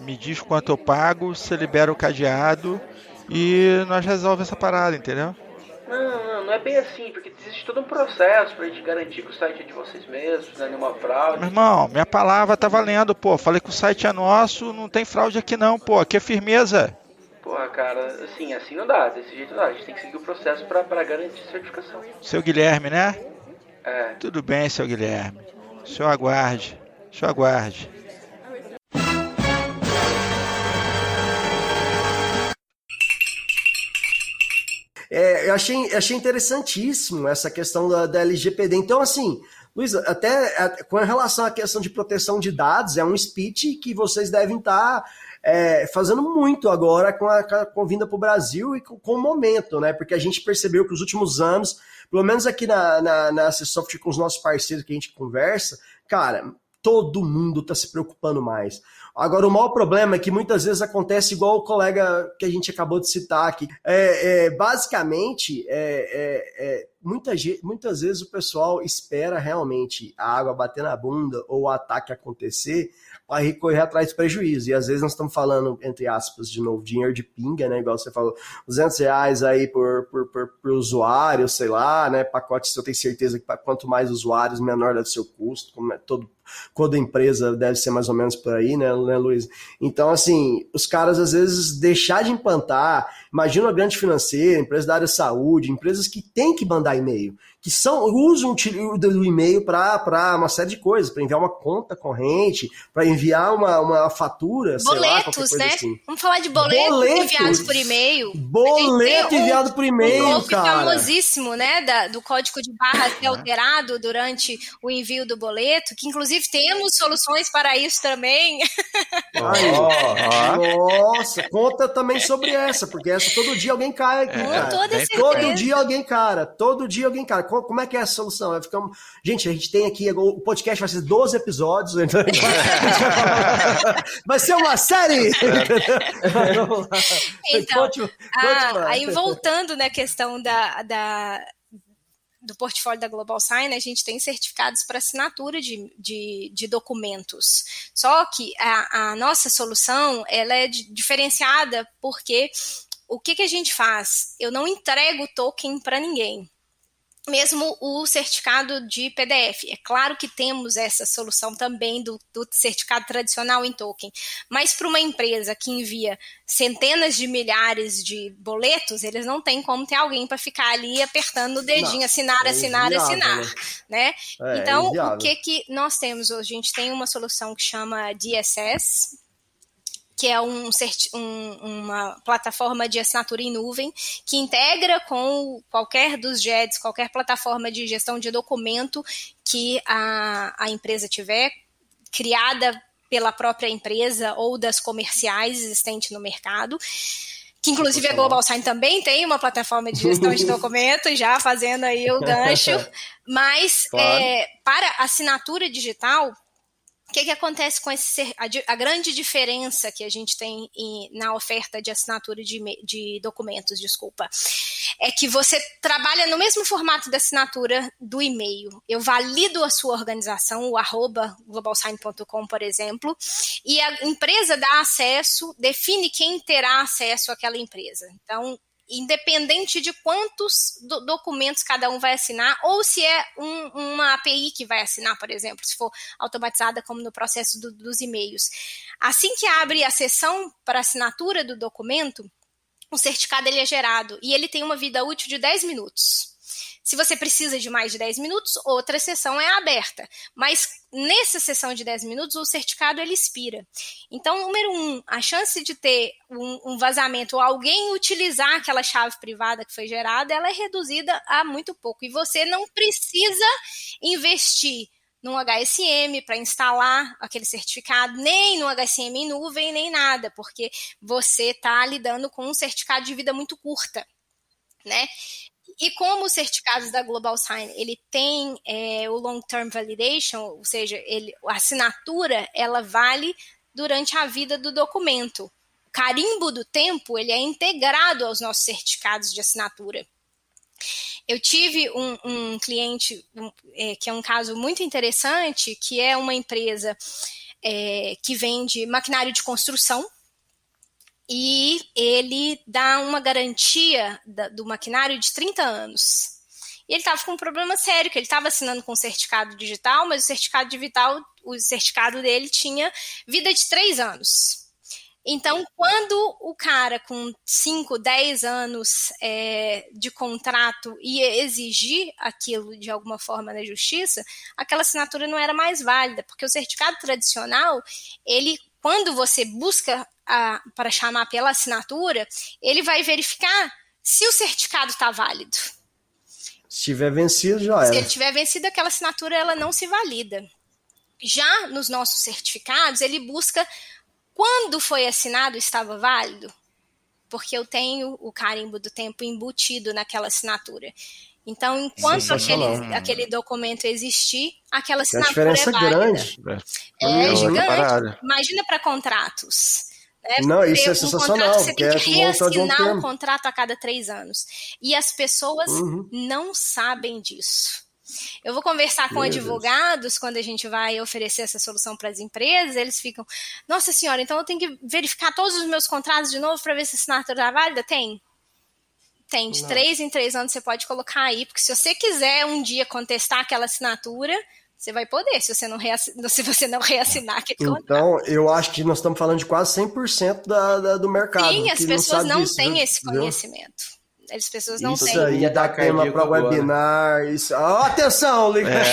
me diz quanto eu pago, você libera o cadeado e nós resolvemos essa parada, entendeu? Não, não, não é bem assim, porque existe todo um processo pra gente garantir que o site é de vocês mesmos, não é nenhuma fraude. Meu irmão, minha palavra tá valendo, pô. Falei que o site é nosso, não tem fraude aqui não, pô. Aqui é firmeza. Porra, cara, assim, assim não dá, desse jeito não dá. A gente tem que seguir o processo pra, pra garantir certificação. Seu Guilherme, né? É. Tudo bem, seu Guilherme. O senhor aguarde. O senhor aguarde. É, eu achei, achei interessantíssimo essa questão da, da LGPD. Então, assim, Luiz, até com relação à questão de proteção de dados, é um speech que vocês devem estar tá, é, fazendo muito agora com a, com a vinda para o Brasil e com, com, o momento, né? Porque a gente percebeu que os últimos anos, pelo menos aqui na, na, na com os nossos parceiros que a gente conversa, cara, todo mundo está se preocupando mais. Agora, o maior problema é que muitas vezes acontece igual o colega que a gente acabou de citar aqui. É, é basicamente, é, é, é muita, muitas vezes o pessoal espera realmente a água bater na bunda ou o ataque acontecer para recorrer atrás de prejuízo. E às vezes nós estamos falando, entre aspas, de novo, dinheiro de pinga, né? Igual você falou, 200 reais aí por, por, por, por usuário, sei lá, né? Pacote, eu tenho certeza que quanto mais usuários, menor deve ser o custo, como é todo quando a empresa deve ser mais ou menos por aí, né, né, Luiz? Então, assim, os caras às vezes deixar de implantar, imagina uma grande financeira, empresa da área de saúde, empresas que têm que mandar e-mail que são usam o e-mail para uma série de coisas, para enviar uma conta corrente, para enviar uma, uma fatura, boletos, lá, né? Assim. Vamos falar de boletos, boletos enviados por e-mail. Boleto enviado por e-mail, um cara. famosíssimo, né, da, do código de barra ser alterado durante o envio do boleto, que inclusive temos soluções para isso também. Aí, oh, nossa, conta também sobre essa, porque essa todo dia alguém cai aqui, é, cara. Todo dia alguém cara, todo dia alguém, cara, como é que é a solução? Gente, a gente tem aqui, o podcast vai ser 12 episódios, então vai ser uma série! então, conte, conte ah, aí voltando na questão da, da do portfólio da Global Sign, a gente tem certificados para assinatura de, de, de, documentos. Só que a, a, nossa solução ela é diferenciada porque o que, que a gente faz? Eu não entrego token para ninguém mesmo o certificado de PDF. É claro que temos essa solução também do, do certificado tradicional em token, mas para uma empresa que envia centenas de milhares de boletos, eles não têm como ter alguém para ficar ali apertando o dedinho, não, assinar, é assinar, assinar, né? É, então, é o que que nós temos hoje? A gente tem uma solução que chama DSS, que é um, um, uma plataforma de assinatura em nuvem que integra com qualquer dos JEDs, qualquer plataforma de gestão de documento que a, a empresa tiver, criada pela própria empresa ou das comerciais existentes no mercado que inclusive a Global Sign também tem uma plataforma de gestão de documentos, já fazendo aí o gancho, mas claro. é, para assinatura digital, que, que acontece com esse, a, a, grande diferença que a gente tem em, na oferta de assinatura de, de, documentos, desculpa, é que você trabalha no mesmo formato de assinatura do e-mail. Eu valido a sua organização, o arroba globalsign.com, por exemplo, e a empresa dá acesso, define quem terá acesso àquela empresa. Então, independente de quantos do documentos cada um vai assinar, ou se é um, uma API que vai assinar, por exemplo, se for automatizada como no processo do, dos e-mails. Assim que abre a sessão para assinatura do documento, o certificado ele é gerado e ele tem uma vida útil de 10 minutos. Se você precisa de mais de 10 minutos, outra sessão é aberta. Mas nessa sessão de 10 minutos, o certificado ele expira. Então, número um, a chance de ter um, um vazamento ou alguém utilizar aquela chave privada que foi gerada, ela é reduzida a muito pouco. E você não precisa investir num HSM para instalar aquele certificado, nem no HSM em nuvem, nem nada, porque você está lidando com um certificado de vida muito curta. Né? E como os certificados da Global Sign, ele tem é, o Long Term Validation, ou seja, ele, a assinatura, ela vale durante a vida do documento. O carimbo do tempo, ele é integrado aos nossos certificados de assinatura. Eu tive um, um cliente um, é, que é um caso muito interessante, que é uma empresa é, que vende maquinário de construção, e ele dá uma garantia da, do maquinário de 30 anos. E ele estava com um problema sério, que ele estava assinando com certificado digital, mas o certificado digital, o certificado dele tinha vida de 3 anos. Então, quando o cara com 5, 10 anos é, de contrato ia exigir aquilo de alguma forma na justiça, aquela assinatura não era mais válida, porque o certificado tradicional, ele quando você busca para chamar pela assinatura, ele vai verificar se o certificado está válido. Se tiver vencido, já era. Se ele tiver vencido, aquela assinatura ela não se valida. Já nos nossos certificados, ele busca quando foi assinado estava válido, porque eu tenho o carimbo do tempo embutido naquela assinatura. Então, enquanto aquele, aquele documento existir, aquela assinatura a diferença é grande. É, é, é gigante. Imagina para contratos. Né? Não, isso é sensacional. Contrato, você tem que reassinar um o contrato a cada três anos. E as pessoas uhum. não sabem disso. Eu vou conversar com Meu advogados Deus. quando a gente vai oferecer essa solução para as empresas, eles ficam, nossa senhora, então eu tenho que verificar todos os meus contratos de novo para ver se a assinatura é válida? Tem. Tem, de não. três em três anos você pode colocar aí, porque se você quiser um dia contestar aquela assinatura, você vai poder, se você não, reassinar, se você não reassinar aquele Então, contrato. eu acho que nós estamos falando de quase 100% da, da, do mercado. Sim, as pessoas não, não têm esse conhecimento. As pessoas não isso têm. Isso aí dá tema para webinar. Isso... Oh, atenção, Liga.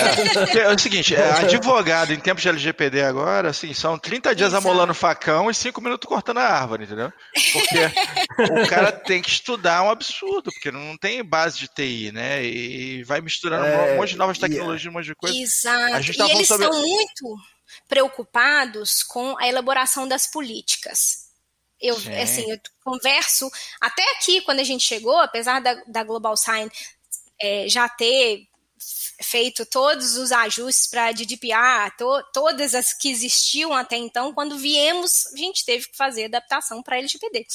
É. é, o seguinte, é, advogado em tempos de LGPD agora, assim, são 30 dias Exato. amolando facão e 5 minutos cortando a árvore, entendeu? Porque o cara tem que estudar um absurdo, porque não tem base de TI, né? E vai misturando é, um monte de novas tecnologias, um monte de coisa. Exato. A gente tá e eles sobre... estão muito preocupados com a elaboração das políticas. Eu, assim, eu converso, até aqui, quando a gente chegou, apesar da, da Global Sign é, já ter feito todos os ajustes para GDPR, to, todas as que existiam até então, quando viemos, a gente teve que fazer adaptação para LGPD.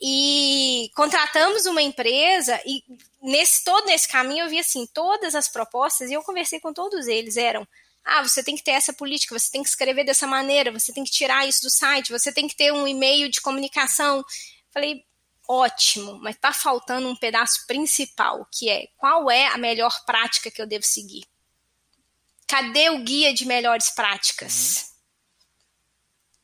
E contratamos uma empresa e nesse todo nesse caminho eu vi assim, todas as propostas e eu conversei com todos eles eram ah, você tem que ter essa política, você tem que escrever dessa maneira, você tem que tirar isso do site, você tem que ter um e-mail de comunicação. Falei, ótimo, mas está faltando um pedaço principal, que é qual é a melhor prática que eu devo seguir? Cadê o guia de melhores práticas?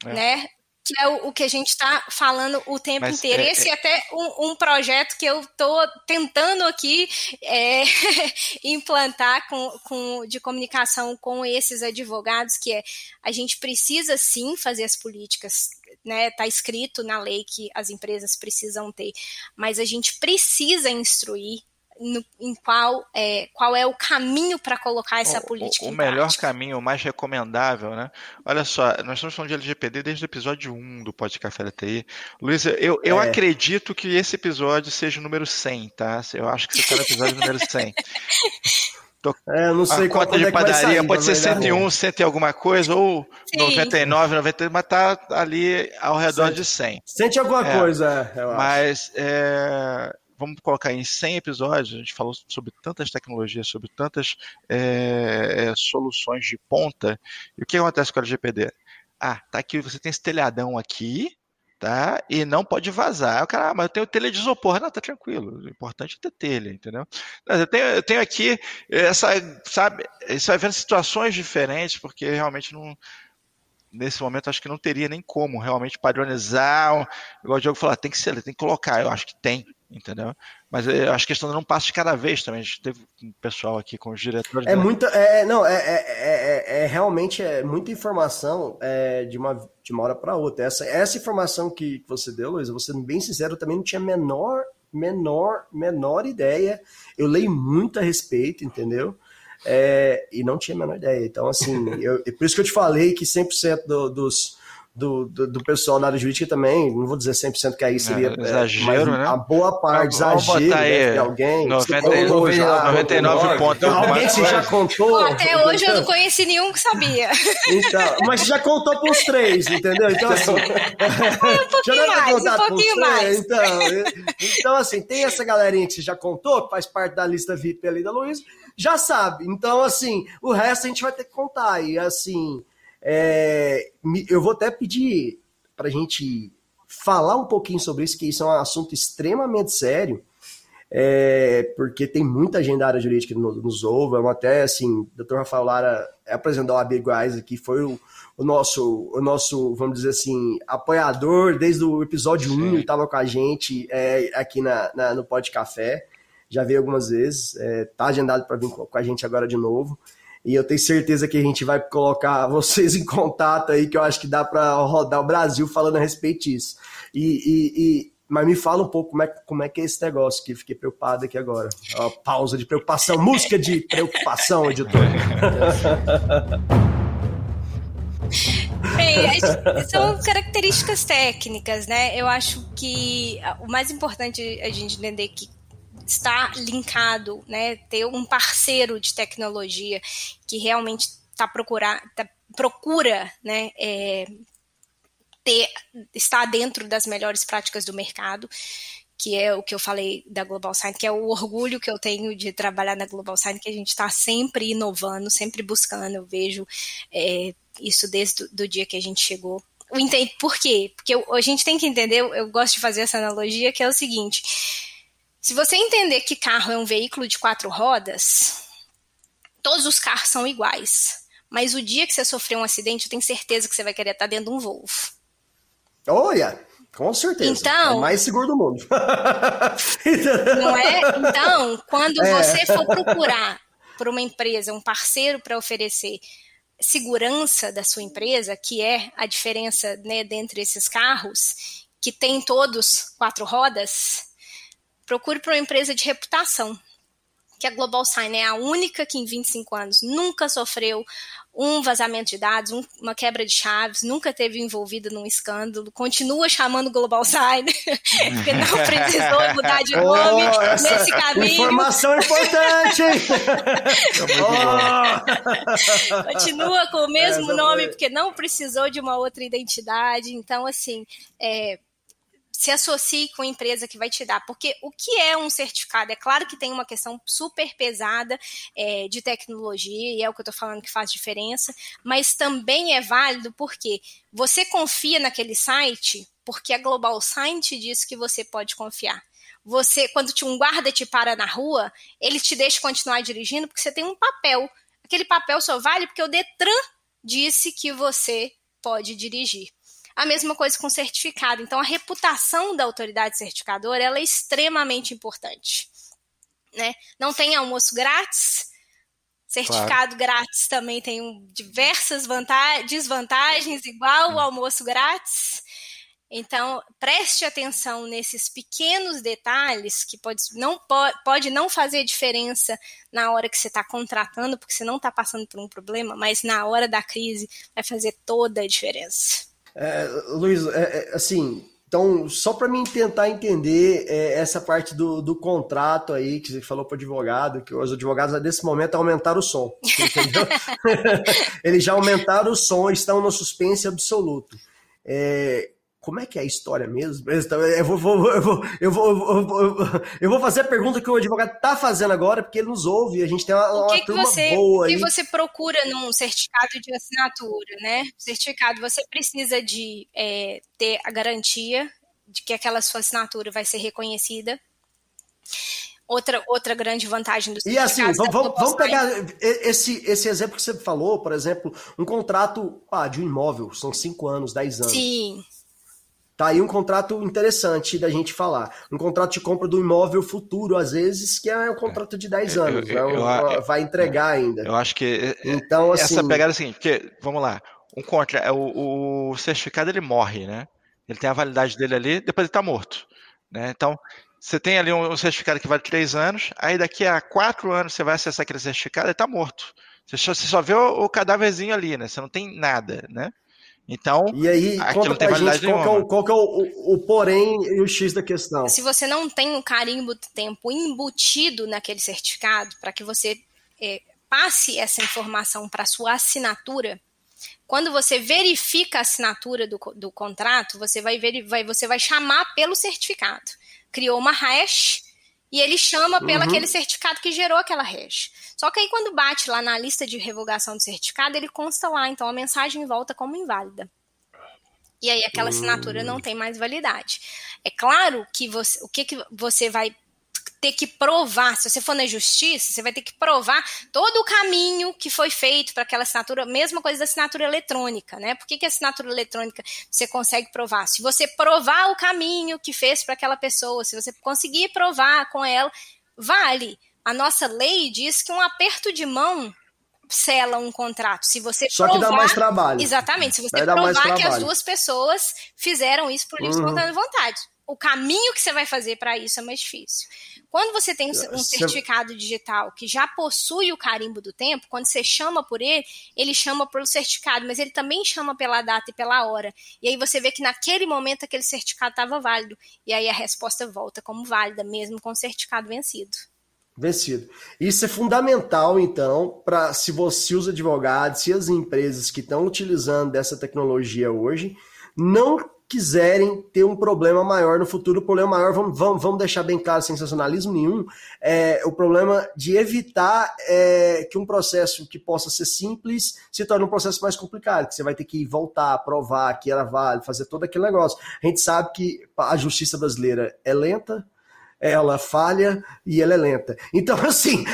Uhum. É. Né? Que é o, o que a gente está falando o tempo Mas inteiro. É, Esse é, até um, um, projeto que eu estou tentando aqui é, implantar com, com, de comunicação com esses advogados, que é a gente precisa sim fazer as políticas, né? Está escrito na lei que as empresas precisam ter, mas a gente precisa instruir no, em qual é, qual é o caminho para colocar essa política. O, o melhor prática. caminho, o mais recomendável, né? Olha só, nós estamos falando de LGPD desde o episódio 1 do Podcast Café da TI. Luísa, eu, eu é. acredito que esse episódio seja o número 100, tá? Eu acho que você está no episódio número 100. Tô, é, não sei a conta de é padaria sair, pode ser 101, 100 e alguma coisa, ou Sim. 99, 98, mas tá ali ao redor 100. de 100. Sente alguma é, coisa, eu Mas é, vamos colocar em 100 episódios, a gente falou sobre tantas tecnologias, sobre tantas é, é, soluções de ponta. E o que acontece com o LGPD? Ah, tá aqui, você tem esse telhadão aqui, tá? E não pode vazar. O cara, ah, mas eu tenho telha de isopor. Não, tá tranquilo. O importante é ter telha, entendeu? Eu tenho, eu tenho aqui essa, sabe, você vai vendo situações diferentes, porque realmente não nesse momento acho que não teria nem como realmente padronizar, igual o Diogo falou, tem que ser, tem que colocar, eu acho que tem, entendeu? Mas eu acho que a questão não passa de cada vez também. A gente teve um pessoal aqui com os diretores. É muita. É, não, é, é, é, realmente é muita informação é, de, uma, de uma hora para outra. Essa, essa informação que você deu, Luiz, vou ser bem sincero, eu também não tinha menor, menor, menor ideia. Eu leio muito a respeito, entendeu? É, e não tinha a menor ideia. Então, assim, eu, por isso que eu te falei que 100% do, dos do, do, do, pessoal da área jurídica também, não vou dizer 100% que aí seria é, exagero, né? a boa parte, vamos, exagero alguém. 90, 99 pontos. alguém já contou. Até hoje eu não conheci nenhum que sabia. Então, mas já contou para os três, entendeu? Então, assim. um pouquinho mais, um pouquinho mais. Então, então, assim, tem essa galerinha que você já contou, que faz parte da lista VIP ali da Luiz, já sabe. Então, assim, o resto a gente vai ter que contar. E, assim é, eu vou até pedir para a gente falar um pouquinho sobre isso, que isso é um assunto extremamente sério, é, porque tem muita gente da área jurídica que nos ouve, até assim, o doutor Rafael Lara apresentou a Big Guys aqui, foi o, o, nosso, o nosso, vamos dizer assim, apoiador desde o episódio Sim. 1, estava com a gente é, aqui na, na, no Pod Café, já veio algumas vezes, está é, agendado para vir com a gente agora de novo. E eu tenho certeza que a gente vai colocar vocês em contato aí, que eu acho que dá para rodar o Brasil falando a respeito disso. E, e, e, mas me fala um pouco como é, como é que é esse negócio, que fiquei preocupado aqui agora. Ó, pausa de preocupação, música de preocupação, editor. Bem, são características técnicas, né? Eu acho que o mais importante a gente entender que estar linkado, né, ter um parceiro de tecnologia que realmente tá procurar, tá, procura né, é, ter, estar dentro das melhores práticas do mercado, que é o que eu falei da Global Sign, que é o orgulho que eu tenho de trabalhar na Global Sign, que a gente está sempre inovando, sempre buscando. Eu vejo é, isso desde o dia que a gente chegou. Por quê? Porque a gente tem que entender, eu gosto de fazer essa analogia, que é o seguinte: se você entender que carro é um veículo de quatro rodas, todos os carros são iguais. Mas o dia que você sofrer um acidente, eu tenho certeza que você vai querer estar dentro de um Volvo. Olha, com certeza. Então, é o mais seguro do mundo. não é? Então, quando é. você for procurar por uma empresa, um parceiro para oferecer segurança da sua empresa, que é a diferença né, dentre esses carros, que tem todos quatro rodas, procure para uma empresa de reputação. que a Global Sign é a única que em 25 anos nunca sofreu um vazamento de dados, um, uma quebra de chaves, nunca teve envolvida num escândalo, continua chamando Global Sign, porque não precisou mudar de nome oh, nesse caminho. Informação importante, hein? oh. Continua com o mesmo nome, porque não precisou de uma outra identidade. Então, assim, é, se associe com a empresa que vai te dar. Porque o que é um certificado? É claro que tem uma questão super pesada é, de tecnologia, e é o que eu estou falando que faz diferença, mas também é válido porque você confia naquele site porque a Global Sign te diz que você pode confiar. Você, quando um guarda te para na rua, ele te deixa continuar dirigindo porque você tem um papel. Aquele papel só vale porque o Detran disse que você pode dirigir. A mesma coisa com certificado. Então, a reputação da autoridade certificadora ela é extremamente importante. Né? Não tem almoço grátis. Certificado claro. grátis também tem diversas desvantagens, igual o almoço grátis. Então, preste atenção nesses pequenos detalhes que pode não, pode não fazer diferença na hora que você está contratando, porque você não está passando por um problema, mas na hora da crise vai fazer toda a diferença. É, Luiz, é, é, assim, então, só para mim tentar entender é, essa parte do, do contrato aí, que você falou para o advogado, que os advogados nesse momento aumentaram o som, entendeu? Eles já aumentaram o som, estão no suspense absoluto. É, como é que é a história mesmo? Eu vou, vou, eu, vou, eu, vou, eu, vou, fazer a pergunta que o advogado está fazendo agora, porque ele nos ouve, a gente tem uma, uma turma você, boa aí. O que você procura num certificado de assinatura, né? Certificado, você precisa de é, ter a garantia de que aquela sua assinatura vai ser reconhecida. Outra, outra grande vantagem do E assim, vamos, vamos, vamos pegar esse, esse exemplo que você falou, por exemplo, um contrato ah, de um imóvel, são 5 anos, 10 anos. Sim. Tá aí um contrato interessante da gente falar. Um contrato de compra do imóvel futuro, às vezes, que é um contrato de 10 é, anos. Eu, eu, é eu, vai entregar ainda. Eu acho que então, assim, essa pegada é a seguinte, porque, vamos lá, um contra, o, o certificado ele morre, né? Ele tem a validade dele ali, depois ele está morto. Né? Então, você tem ali um, certificado que vale 3 anos, aí daqui a 4 anos você vai acessar aquele certificado e está morto. Você só, você só vê o, o cadáverzinho ali, né? Você não tem nada, né? Então, e aí, conta pra gente qual, que é, o, qual que é o, o, o, porém e o X da questão. Se você não tem um carimbo do tempo embutido naquele certificado, para que você é, passe essa informação para sua assinatura, quando você verifica a assinatura do, do contrato, você vai, ver, vai, você vai chamar pelo certificado. Criou uma hash e ele chama pelo uhum. aquele certificado que gerou aquela hash. Só que aí quando bate lá na lista de revogação do certificado, ele consta lá, então a mensagem volta como inválida. E aí aquela assinatura não hum. tem mais validade. É claro que você, o que, que você vai ter que provar, se você for na justiça, você vai ter que provar todo o caminho que foi feito para aquela assinatura, mesma coisa da assinatura eletrônica, né? Por que, que a assinatura eletrônica você consegue provar? Se você provar o caminho que fez para aquela pessoa, se você conseguir provar com ela, vale. A nossa lei diz que um aperto de mão sela um contrato. Se você Só provar, que dá mais trabalho. Exatamente. Se você provar que as duas pessoas fizeram isso por livre uhum. espontânea vontade. O caminho que você vai fazer para isso é mais difícil. Quando você tem um certificado digital que já possui o carimbo do tempo, quando você chama por ele, ele chama pelo certificado, mas ele também chama pela data e pela hora. E aí você vê que naquele momento aquele certificado estava válido. E aí a resposta volta como válida, mesmo com o certificado vencido. Vencido. Isso é fundamental, então, para se você, os advogados, se as empresas que estão utilizando dessa tecnologia hoje, não quiserem ter um problema maior no futuro, o problema maior, vamos, vamos, vamos deixar bem claro, sensacionalismo nenhum, é o problema de evitar é, que um processo que possa ser simples se torne um processo mais complicado, que você vai ter que voltar, provar que era válido, fazer todo aquele negócio. A gente sabe que a justiça brasileira é lenta, ela falha e ela é lenta. Então, assim,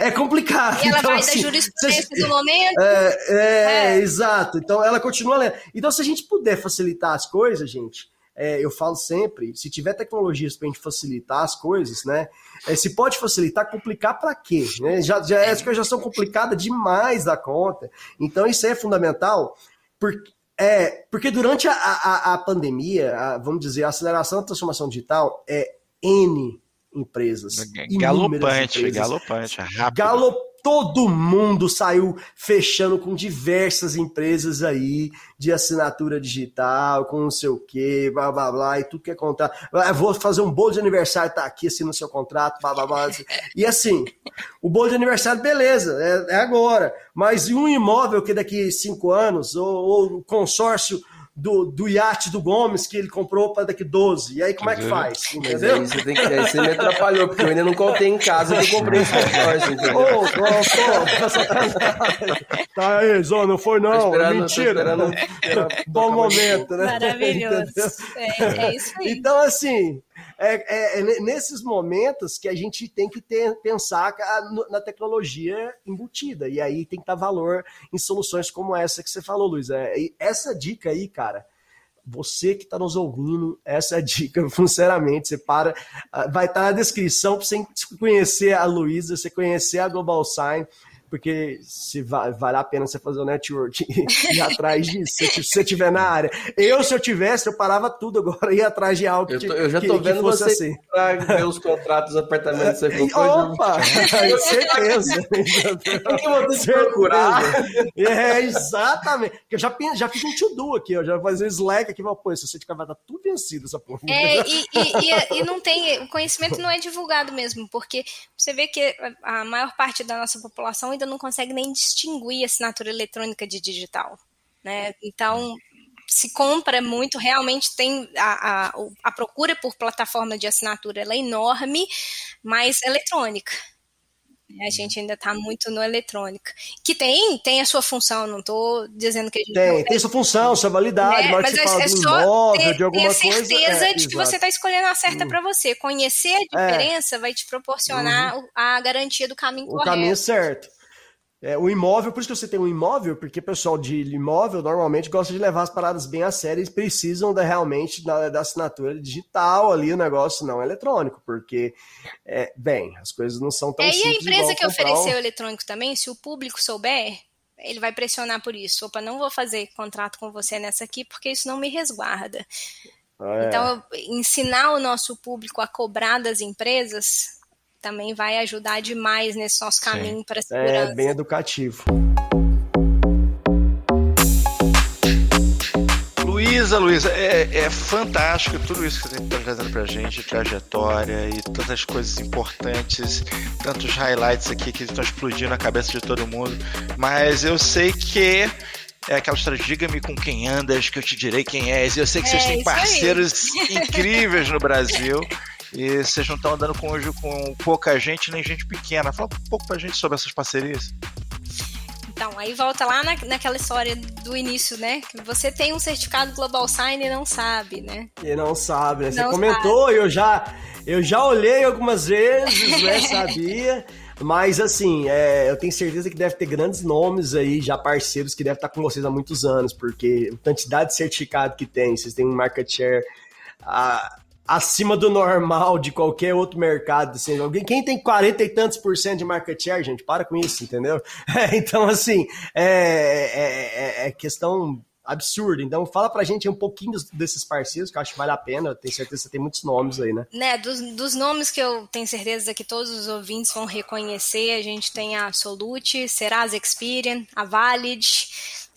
é, é complicado. E ela então, vai assim, da jurisprudência do momento. É, é, é, exato. Então, ela continua lenta. Então, se a gente puder facilitar as coisas, gente, é, eu falo sempre, se tiver tecnologias para a gente facilitar as coisas, né? É, se pode facilitar, complicar para quê? Né? Já, já, as coisas já são complicadas demais da conta. Então, isso é fundamental, porque, é, porque durante a, a, a pandemia, a, vamos dizer, a aceleração da transformação digital, é, N empresas. Galopante, empresas. galopante, rápido. Galopante todo mundo saiu fechando com diversas empresas aí de assinatura digital, com não sei o que, blá blá blá, e tudo que é contrato. Ah, vou fazer um bolo de aniversário, tá aqui assim no seu contrato, blá blá blá. E assim, o bolo de aniversário, beleza, é, é agora. Mas e um imóvel que daqui cinco anos, ou, ou consórcio do, do iate do Gomes que ele comprou para daqui 12. E aí como é que faz? Entendeu? Aí você, tem que, aí você me atrapalhou, porque eu ainda não contei em casa que eu comprei esse consórcio, entendeu? Ô, ô, tá aí, Zô, não foi não, mentira. Bom momento, né? Maravilhoso. É, é, isso aí. Então, assim, é, é, é, nesses momentos que a gente tem que ter, pensar na tecnologia embutida. E aí tem que dar valor em soluções como essa que você falou, Luiz. É, essa dica aí, cara, você que está nos ouvindo, essa é dica, sinceramente. Você para, ah, vai estar tá na descrição para você conhecer a Luísa, você conhecer a Global Sign porque se vale, vale a pena você fazer o network e ir atrás disso, se você estiver na área. Eu, se eu tivesse, eu parava tudo agora e ir atrás de algo eu, tô, eu já tô que, vendo que fosse você assim. ver os contratos, apartamentos que você comprou. Opa! certeza! Tem que você procurar. É, exatamente. Eu já, já fiz um to-do aqui, eu já fazer um Slack aqui, pô, esse certificado vai estar tudo vencido, essa porra. É, e, e, e, e não tem, o conhecimento não é divulgado mesmo, porque você vê que a maior parte da nossa população ainda não consegue nem distinguir assinatura eletrônica de digital. Né? Então, se compra muito, realmente tem a, a, a procura por plataforma de assinatura ela é enorme, mas eletrônica. A gente ainda está muito no eletrônica. Que tem, tem a sua função, não estou dizendo que a gente tem, tem, tem sua função, sua validade, né? mas é, é só imóvel, ter, de alguma ter a certeza coisa, é, de que você está escolhendo a certa hum. para você. Conhecer a é. diferença é. vai te proporcionar uhum. a garantia do caminho o correto. O caminho certo. É, o imóvel, por isso que você tem um imóvel, porque o pessoal de imóvel normalmente gosta de levar as paradas bem a sério e precisam da, realmente da, da assinatura digital ali, o negócio não eletrônico, porque, é, bem, as coisas não são tão é, simples. E a empresa que ofereceu o eletrônico também, se o público souber, ele vai pressionar por isso. Opa, não vou fazer contrato com você nessa aqui porque isso não me resguarda. É. Então, ensinar o nosso público a cobrar das empresas também vai ajudar demais nesse nosso caminho para a segurança. É bem educativo. Luísa, Luísa, é, é, fantástico tudo isso que você está trazendo para a gente, trajetória e tantas coisas importantes, tantos highlights aqui que estão explodindo na cabeça de todo mundo. Mas eu sei que é aquela história, diga-me com quem andas, que eu te direi quem és. Eu sei que é, vocês têm parceiros aí. incríveis no Brasil. E vocês não estão andando com, com pouca gente, nem gente pequena. Fala um pouco pra gente sobre essas parcerias. Então, aí volta lá na, naquela história do início, né? Que você tem um certificado Global Sign e não sabe, né? E não sabe, né? Você não comentou, e eu já, eu já olhei algumas vezes, né? Sabia. Mas assim, é, eu tenho certeza que deve ter grandes nomes aí, já parceiros que devem estar com vocês há muitos anos, porque a quantidade de certificado que tem, vocês têm um market share. A, acima do normal de qualquer outro mercado. Assim. Alguém, quem tem 40 e tantos por cento de market share, gente, para com isso, entendeu? É, então, assim, é, é, é, questão absurda. Então, fala pra gente um pouquinho desses parceiros, que eu acho que vale a pena. Eu tenho certeza que você tem muitos nomes aí, né? Né, dos, dos nomes que eu tenho certeza que todos os ouvintes vão reconhecer, a gente tem a Solute, Serasa Experian, a Valid,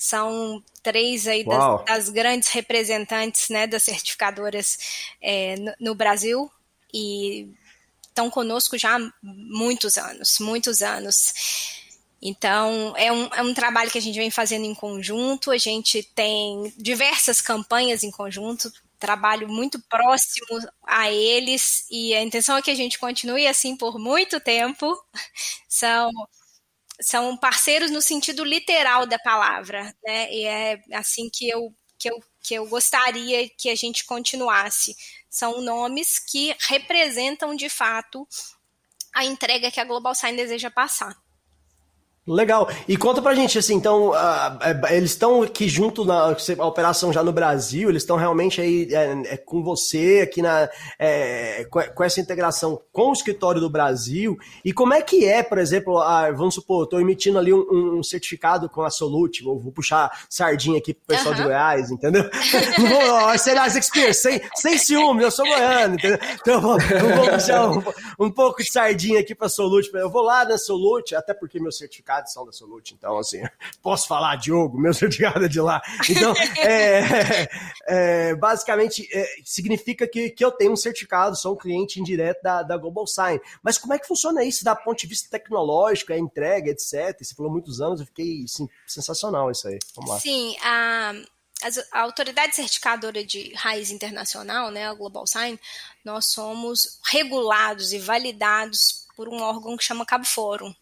são três aí das, das, grandes representantes né, das certificadoras é, no, no, Brasil. E estão conosco já há muitos anos, muitos anos. Então, é um, é um trabalho que a gente vem fazendo em conjunto, a gente tem diversas campanhas em conjunto, trabalho muito próximo a eles. E a intenção é que a gente continue assim por muito tempo. São são parceiros no sentido literal da palavra, né? E é assim que eu, que eu, que eu gostaria que a gente continuasse. São nomes que representam de fato a entrega que a Global Sign deseja passar. Legal. E conta pra gente, assim, então, uh, eles estão aqui junto na operação já no Brasil, eles estão realmente aí é, é, com você aqui na é, com, com, essa integração com o escritório do Brasil. E como é que é, por exemplo, a, vamos supor, estou emitindo ali um, um, certificado com a Solute, vou, vou, puxar sardinha aqui pro pessoal uhum. de Goiás, entendeu? não vou, sei lá, sem, sem ciúme, eu sou goiano, entendeu? Então eu vou, vou puxar um, um, pouco de sardinha aqui pra Solute. Eu vou lá na Solute, até porque meu certificado são da Solute, então assim, posso falar, Diogo, meu certificado é de lá. Então, é, é, basicamente, é, significa que, que eu tenho um certificado, sou um cliente indireto da, da Global Sign. Mas como é que funciona isso da ponto de vista tecnológico, a entrega, etc? Você falou muitos anos, eu fiquei assim, sensacional isso aí. Vamos lá. Sim, a. a autoridade certificadora de raiz internacional, né, a Global Sign, nós somos regulados e validados por um órgão que chama Cabo Fórum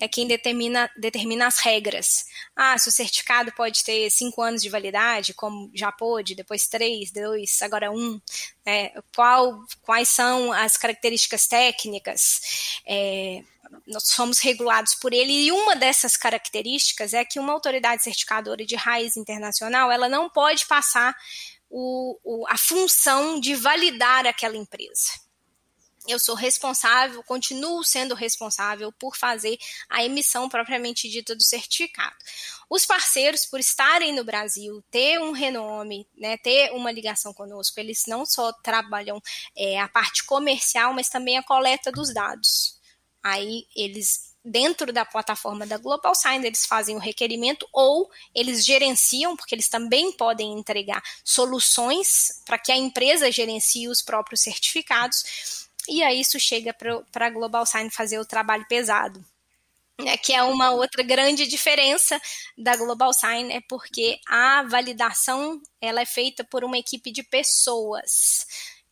é quem determina, determina as regras. Ah, se o certificado pode ter cinco anos de validade, como já pôde, depois três, dois, agora um. É, qual, quais são as características técnicas? É, nós somos regulados por ele e uma dessas características é que uma autoridade certificadora de raiz internacional ela não pode passar o, o, a função de validar aquela empresa eu sou responsável, continuo sendo responsável por fazer a emissão propriamente dita do certificado. Os parceiros, por estarem no Brasil, ter um renome, né, ter uma ligação conosco, eles não só trabalham é, a parte comercial, mas também a coleta dos dados. Aí eles dentro da plataforma da Global Sign, eles fazem o requerimento ou eles gerenciam, porque eles também podem entregar soluções para que a empresa gerencie os próprios certificados e aí isso chega para a Global Sign fazer o trabalho pesado. É, que é uma outra grande diferença da Global Sign, é porque a validação ela é feita por uma equipe de pessoas.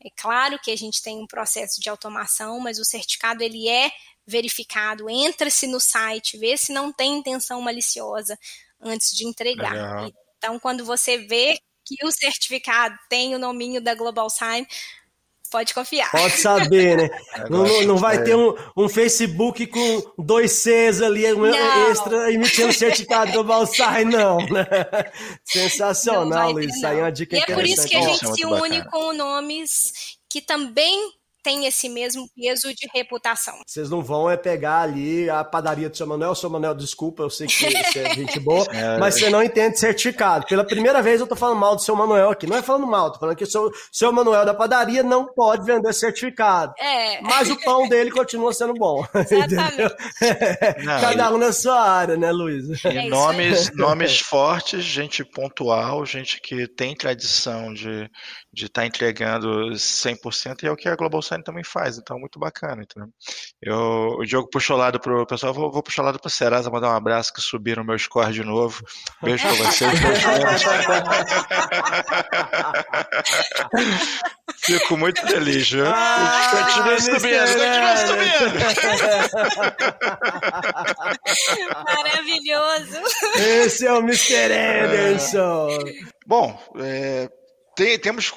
É claro que a gente tem um processo de automação, mas o certificado ele é verificado, entra-se no site, vê se não tem intenção maliciosa antes de entregar. Legal. Então, quando você vê que o certificado tem o nominho da Global Sign, Pode confiar. Pode saber, né? não, não, não, vai ter um, um, Facebook com dois Cs ali, um não. extra, emitindo certificado do Balsai, não, né? Sensacional, Luiz. Isso aí é uma dica e é por isso que a gente se une com nomes que também tem esse mesmo peso de reputação. Vocês não vão é pegar ali a padaria do seu Manuel, seu Manuel, desculpa, eu sei que você é gente boa, é, mas você não entende certificado. Pela primeira vez eu tô falando mal do seu Manuel aqui. Não é falando mal, tô falando que o seu, seu Manuel da padaria não pode vender certificado. É. Mas o pão dele continua sendo bom. Exatamente. Não, Cada um na sua área, né, Luiz? É nomes, nomes fortes, gente pontual, gente que tem tradição de de estar tá entregando 100% e é o que a Global Também faz, então muito bacana. Entendeu? Eu, o Diogo puxou lado pro pessoal, vou, vou puxar lado pro Serasa, mandar um abraço que subiram meu score de novo. Beijo pra vocês. Fico muito feliz, viu? Ah, continua subindo, continua subindo. Maravilhoso. Esse é o Mr. Anderson. Bom, é, tem, temos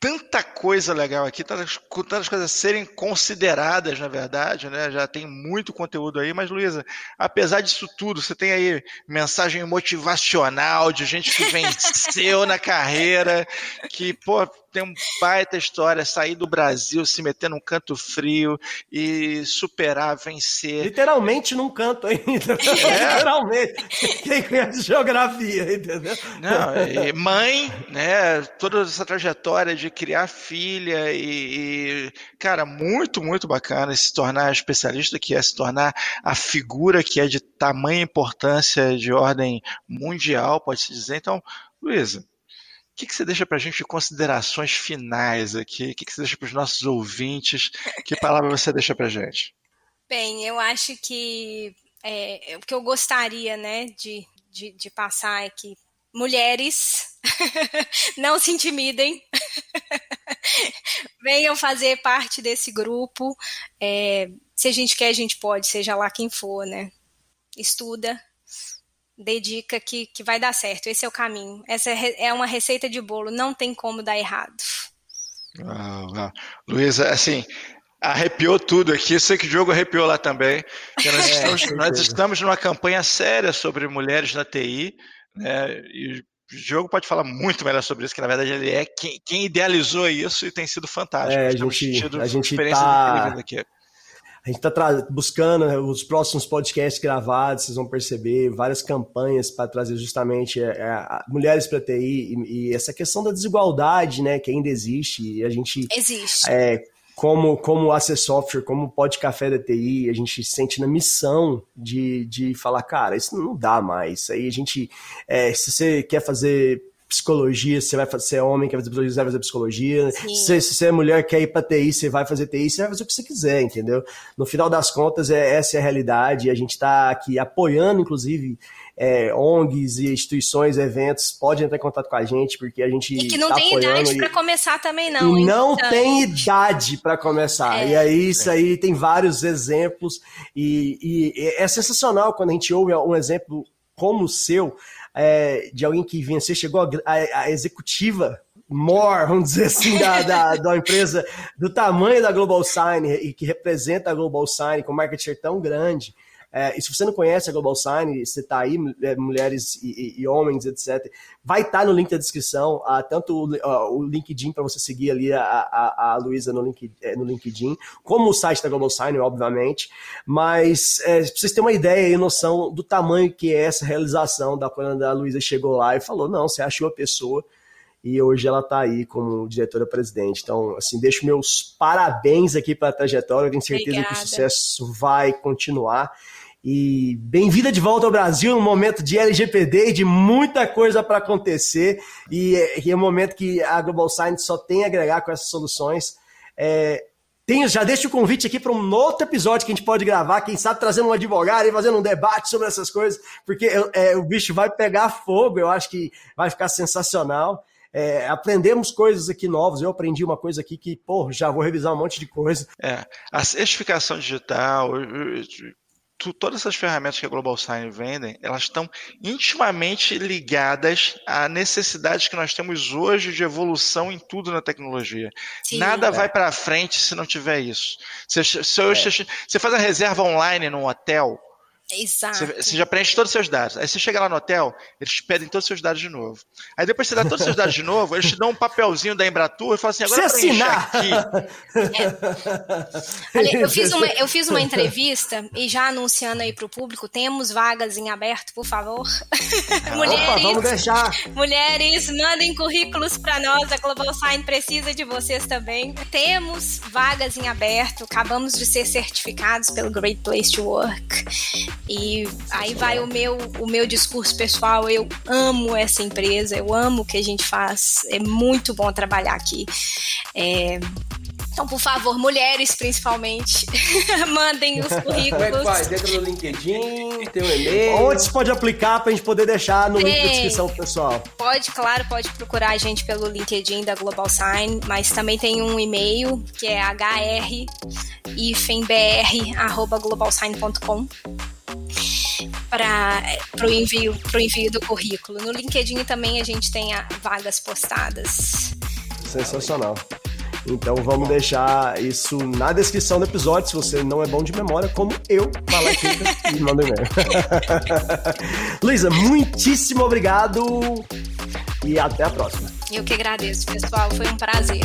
tanta coisa legal aqui, tantas, tantas coisas serem consideradas, na verdade, né? Já tem muito conteúdo aí, mas Luísa, apesar disso tudo, você tem aí mensagem motivacional de gente que venceu na carreira, que, pô, tem um baita história, sair do Brasil, se meter num canto frio e superar, vencer. Literalmente num canto ainda. É. Literalmente. Quem conhece geografia, entendeu? Não, mãe, né? Toda essa trajetória de criar filha e, e, cara, muito, muito bacana se tornar especialista, que é se tornar a figura que é de tamanha importância de ordem mundial, pode-se dizer. Então, Luísa, que, que você deixa para a gente de considerações finais aqui? O que, que você deixa para os nossos ouvintes? Que palavra você deixa para a gente? Bem, eu acho que é, o que eu gostaria né, de, de, de passar é que mulheres não se intimidem, venham fazer parte desse grupo. É, se a gente quer, a gente pode, seja lá quem for, né? Estuda, dedica que, que vai dar certo. Esse é o caminho. Essa é, é uma receita de bolo, não tem como dar errado. Ah, ah. Luísa, assim, Arrepiou tudo aqui. Eu sei que o jogo arrepiou lá também. Nós, É, estamos, nós estamos numa campanha séria sobre mulheres na TI. Né? E o jogo pode falar muito melhor sobre isso, que na verdade ele é quem, quem idealizou isso e tem sido fantástico. É, a gente- tido a gente tá- aqui. A gente está buscando né, os próximos podcasts gravados, vocês vão perceber várias campanhas para trazer justamente é, é, a- mulheres para TI e, e essa questão da desigualdade, né, que ainda existe. E a gente, Existe. é, como como AC Software, como Pod Café da TI, a gente se sente na missão de, de falar, cara, isso não dá mais. Aí a gente, é, se você quer fazer psicologia, você vai fazer, se é homem, quer fazer psicologia, você vai fazer psicologia. Se, se você é mulher, quer ir pra TI, você vai fazer TI, você vai fazer o que você quiser, entendeu? No final das contas, é, essa é a realidade. A gente está aqui apoiando, inclusive, é, ONGs e instituições, eventos. Pode entrar em contato com a gente, porque a gente E que não tá tem apoiando idade para começar também, não. e não Então, tem idade para começar. É. E aí, isso aí tem vários exemplos. E, e é sensacional quando a gente ouve um exemplo como o seu, é, de alguém que venceu, chegou a, a- a executiva more, vamos dizer assim, da, da, da empresa do tamanho da Global Sign e que representa a Global Sign com market share tão grande. É, e se você não conhece a Global Sign, você está aí, é, mulheres e, e- e homens, etc., vai estar no link da descrição, ah, tanto o, ah, o LinkedIn para você seguir ali a, a, a Luísa no, link, eh, no LinkedIn, como o site da Global Sign, obviamente. Mas é, pra vocês terem uma ideia e noção do tamanho que é essa realização da quando a Luísa chegou lá e falou: não, você achou a pessoa. E hoje ela está aí como diretora-presidente. Então, assim, deixo meus parabéns aqui para a trajetória. Eu tenho certeza que o Obrigada. sucesso vai continuar. E bem-vinda de volta ao Brasil, num momento de LGPD e de muita coisa para acontecer. E é, e é um momento que a Global Science só tem a agregar com essas soluções. É, tenho, já deixo o convite aqui para um outro episódio que a gente pode gravar, quem sabe trazendo um advogado e fazendo um debate sobre essas coisas, porque é, o bicho vai pegar fogo, eu acho que vai ficar sensacional. É, aprendemos coisas aqui novas, eu aprendi uma coisa aqui que, pô, já vou revisar um monte de coisa. É, a certificação digital, tu- todas essas ferramentas que a Global Sign vendem, elas estão intimamente ligadas a necessidades que nós temos hoje de evolução em tudo na tecnologia. Sim. Nada vai para frente se não tiver isso. Você, se hoje você faz a reserva online num hotel, Exato. você, você já preenche todos os seus dados. Aí você chega lá no hotel, eles te pedem todos os seus dados de novo. Aí depois você dá todos os seus dados de novo, eles te dão um papelzinho da Embratur e falam assim, agora preenche assinar. aqui. Olha, eu fiz, uma, eu fiz uma entrevista e já anunciando aí para o público, temos vagas em aberto, por favor. mulheres, Opa, vamos deixar. mulheres, mandem currículos para nós, a Global Sign precisa de vocês também. Temos vagas em aberto, acabamos de ser certificados pelo Great Place to Work. E aí vai o meu, o meu discurso pessoal, eu amo essa empresa, eu amo o que a gente faz, é muito bom trabalhar aqui. É, então, por favor, mulheres principalmente, mandem os Como é que currículos. faz? Entra no LinkedIn, tem um e-mail. Onde você pode aplicar para a gente poder deixar no link da descrição pro pessoal? Pode, claro, pode procurar a gente pelo LinkedIn da Global Sign, mas também tem um e-mail que é hr-br@globalsign.com para o envio, pro envio do currículo. No LinkedIn também a gente tem a- vagas postadas. Sensacional. Então vamos deixar isso na descrição do episódio. Se você não é bom de memória, como eu, lá, clica e manda e-mail. Luísa, muitíssimo obrigado e até a próxima. Eu que agradeço, pessoal, foi um prazer.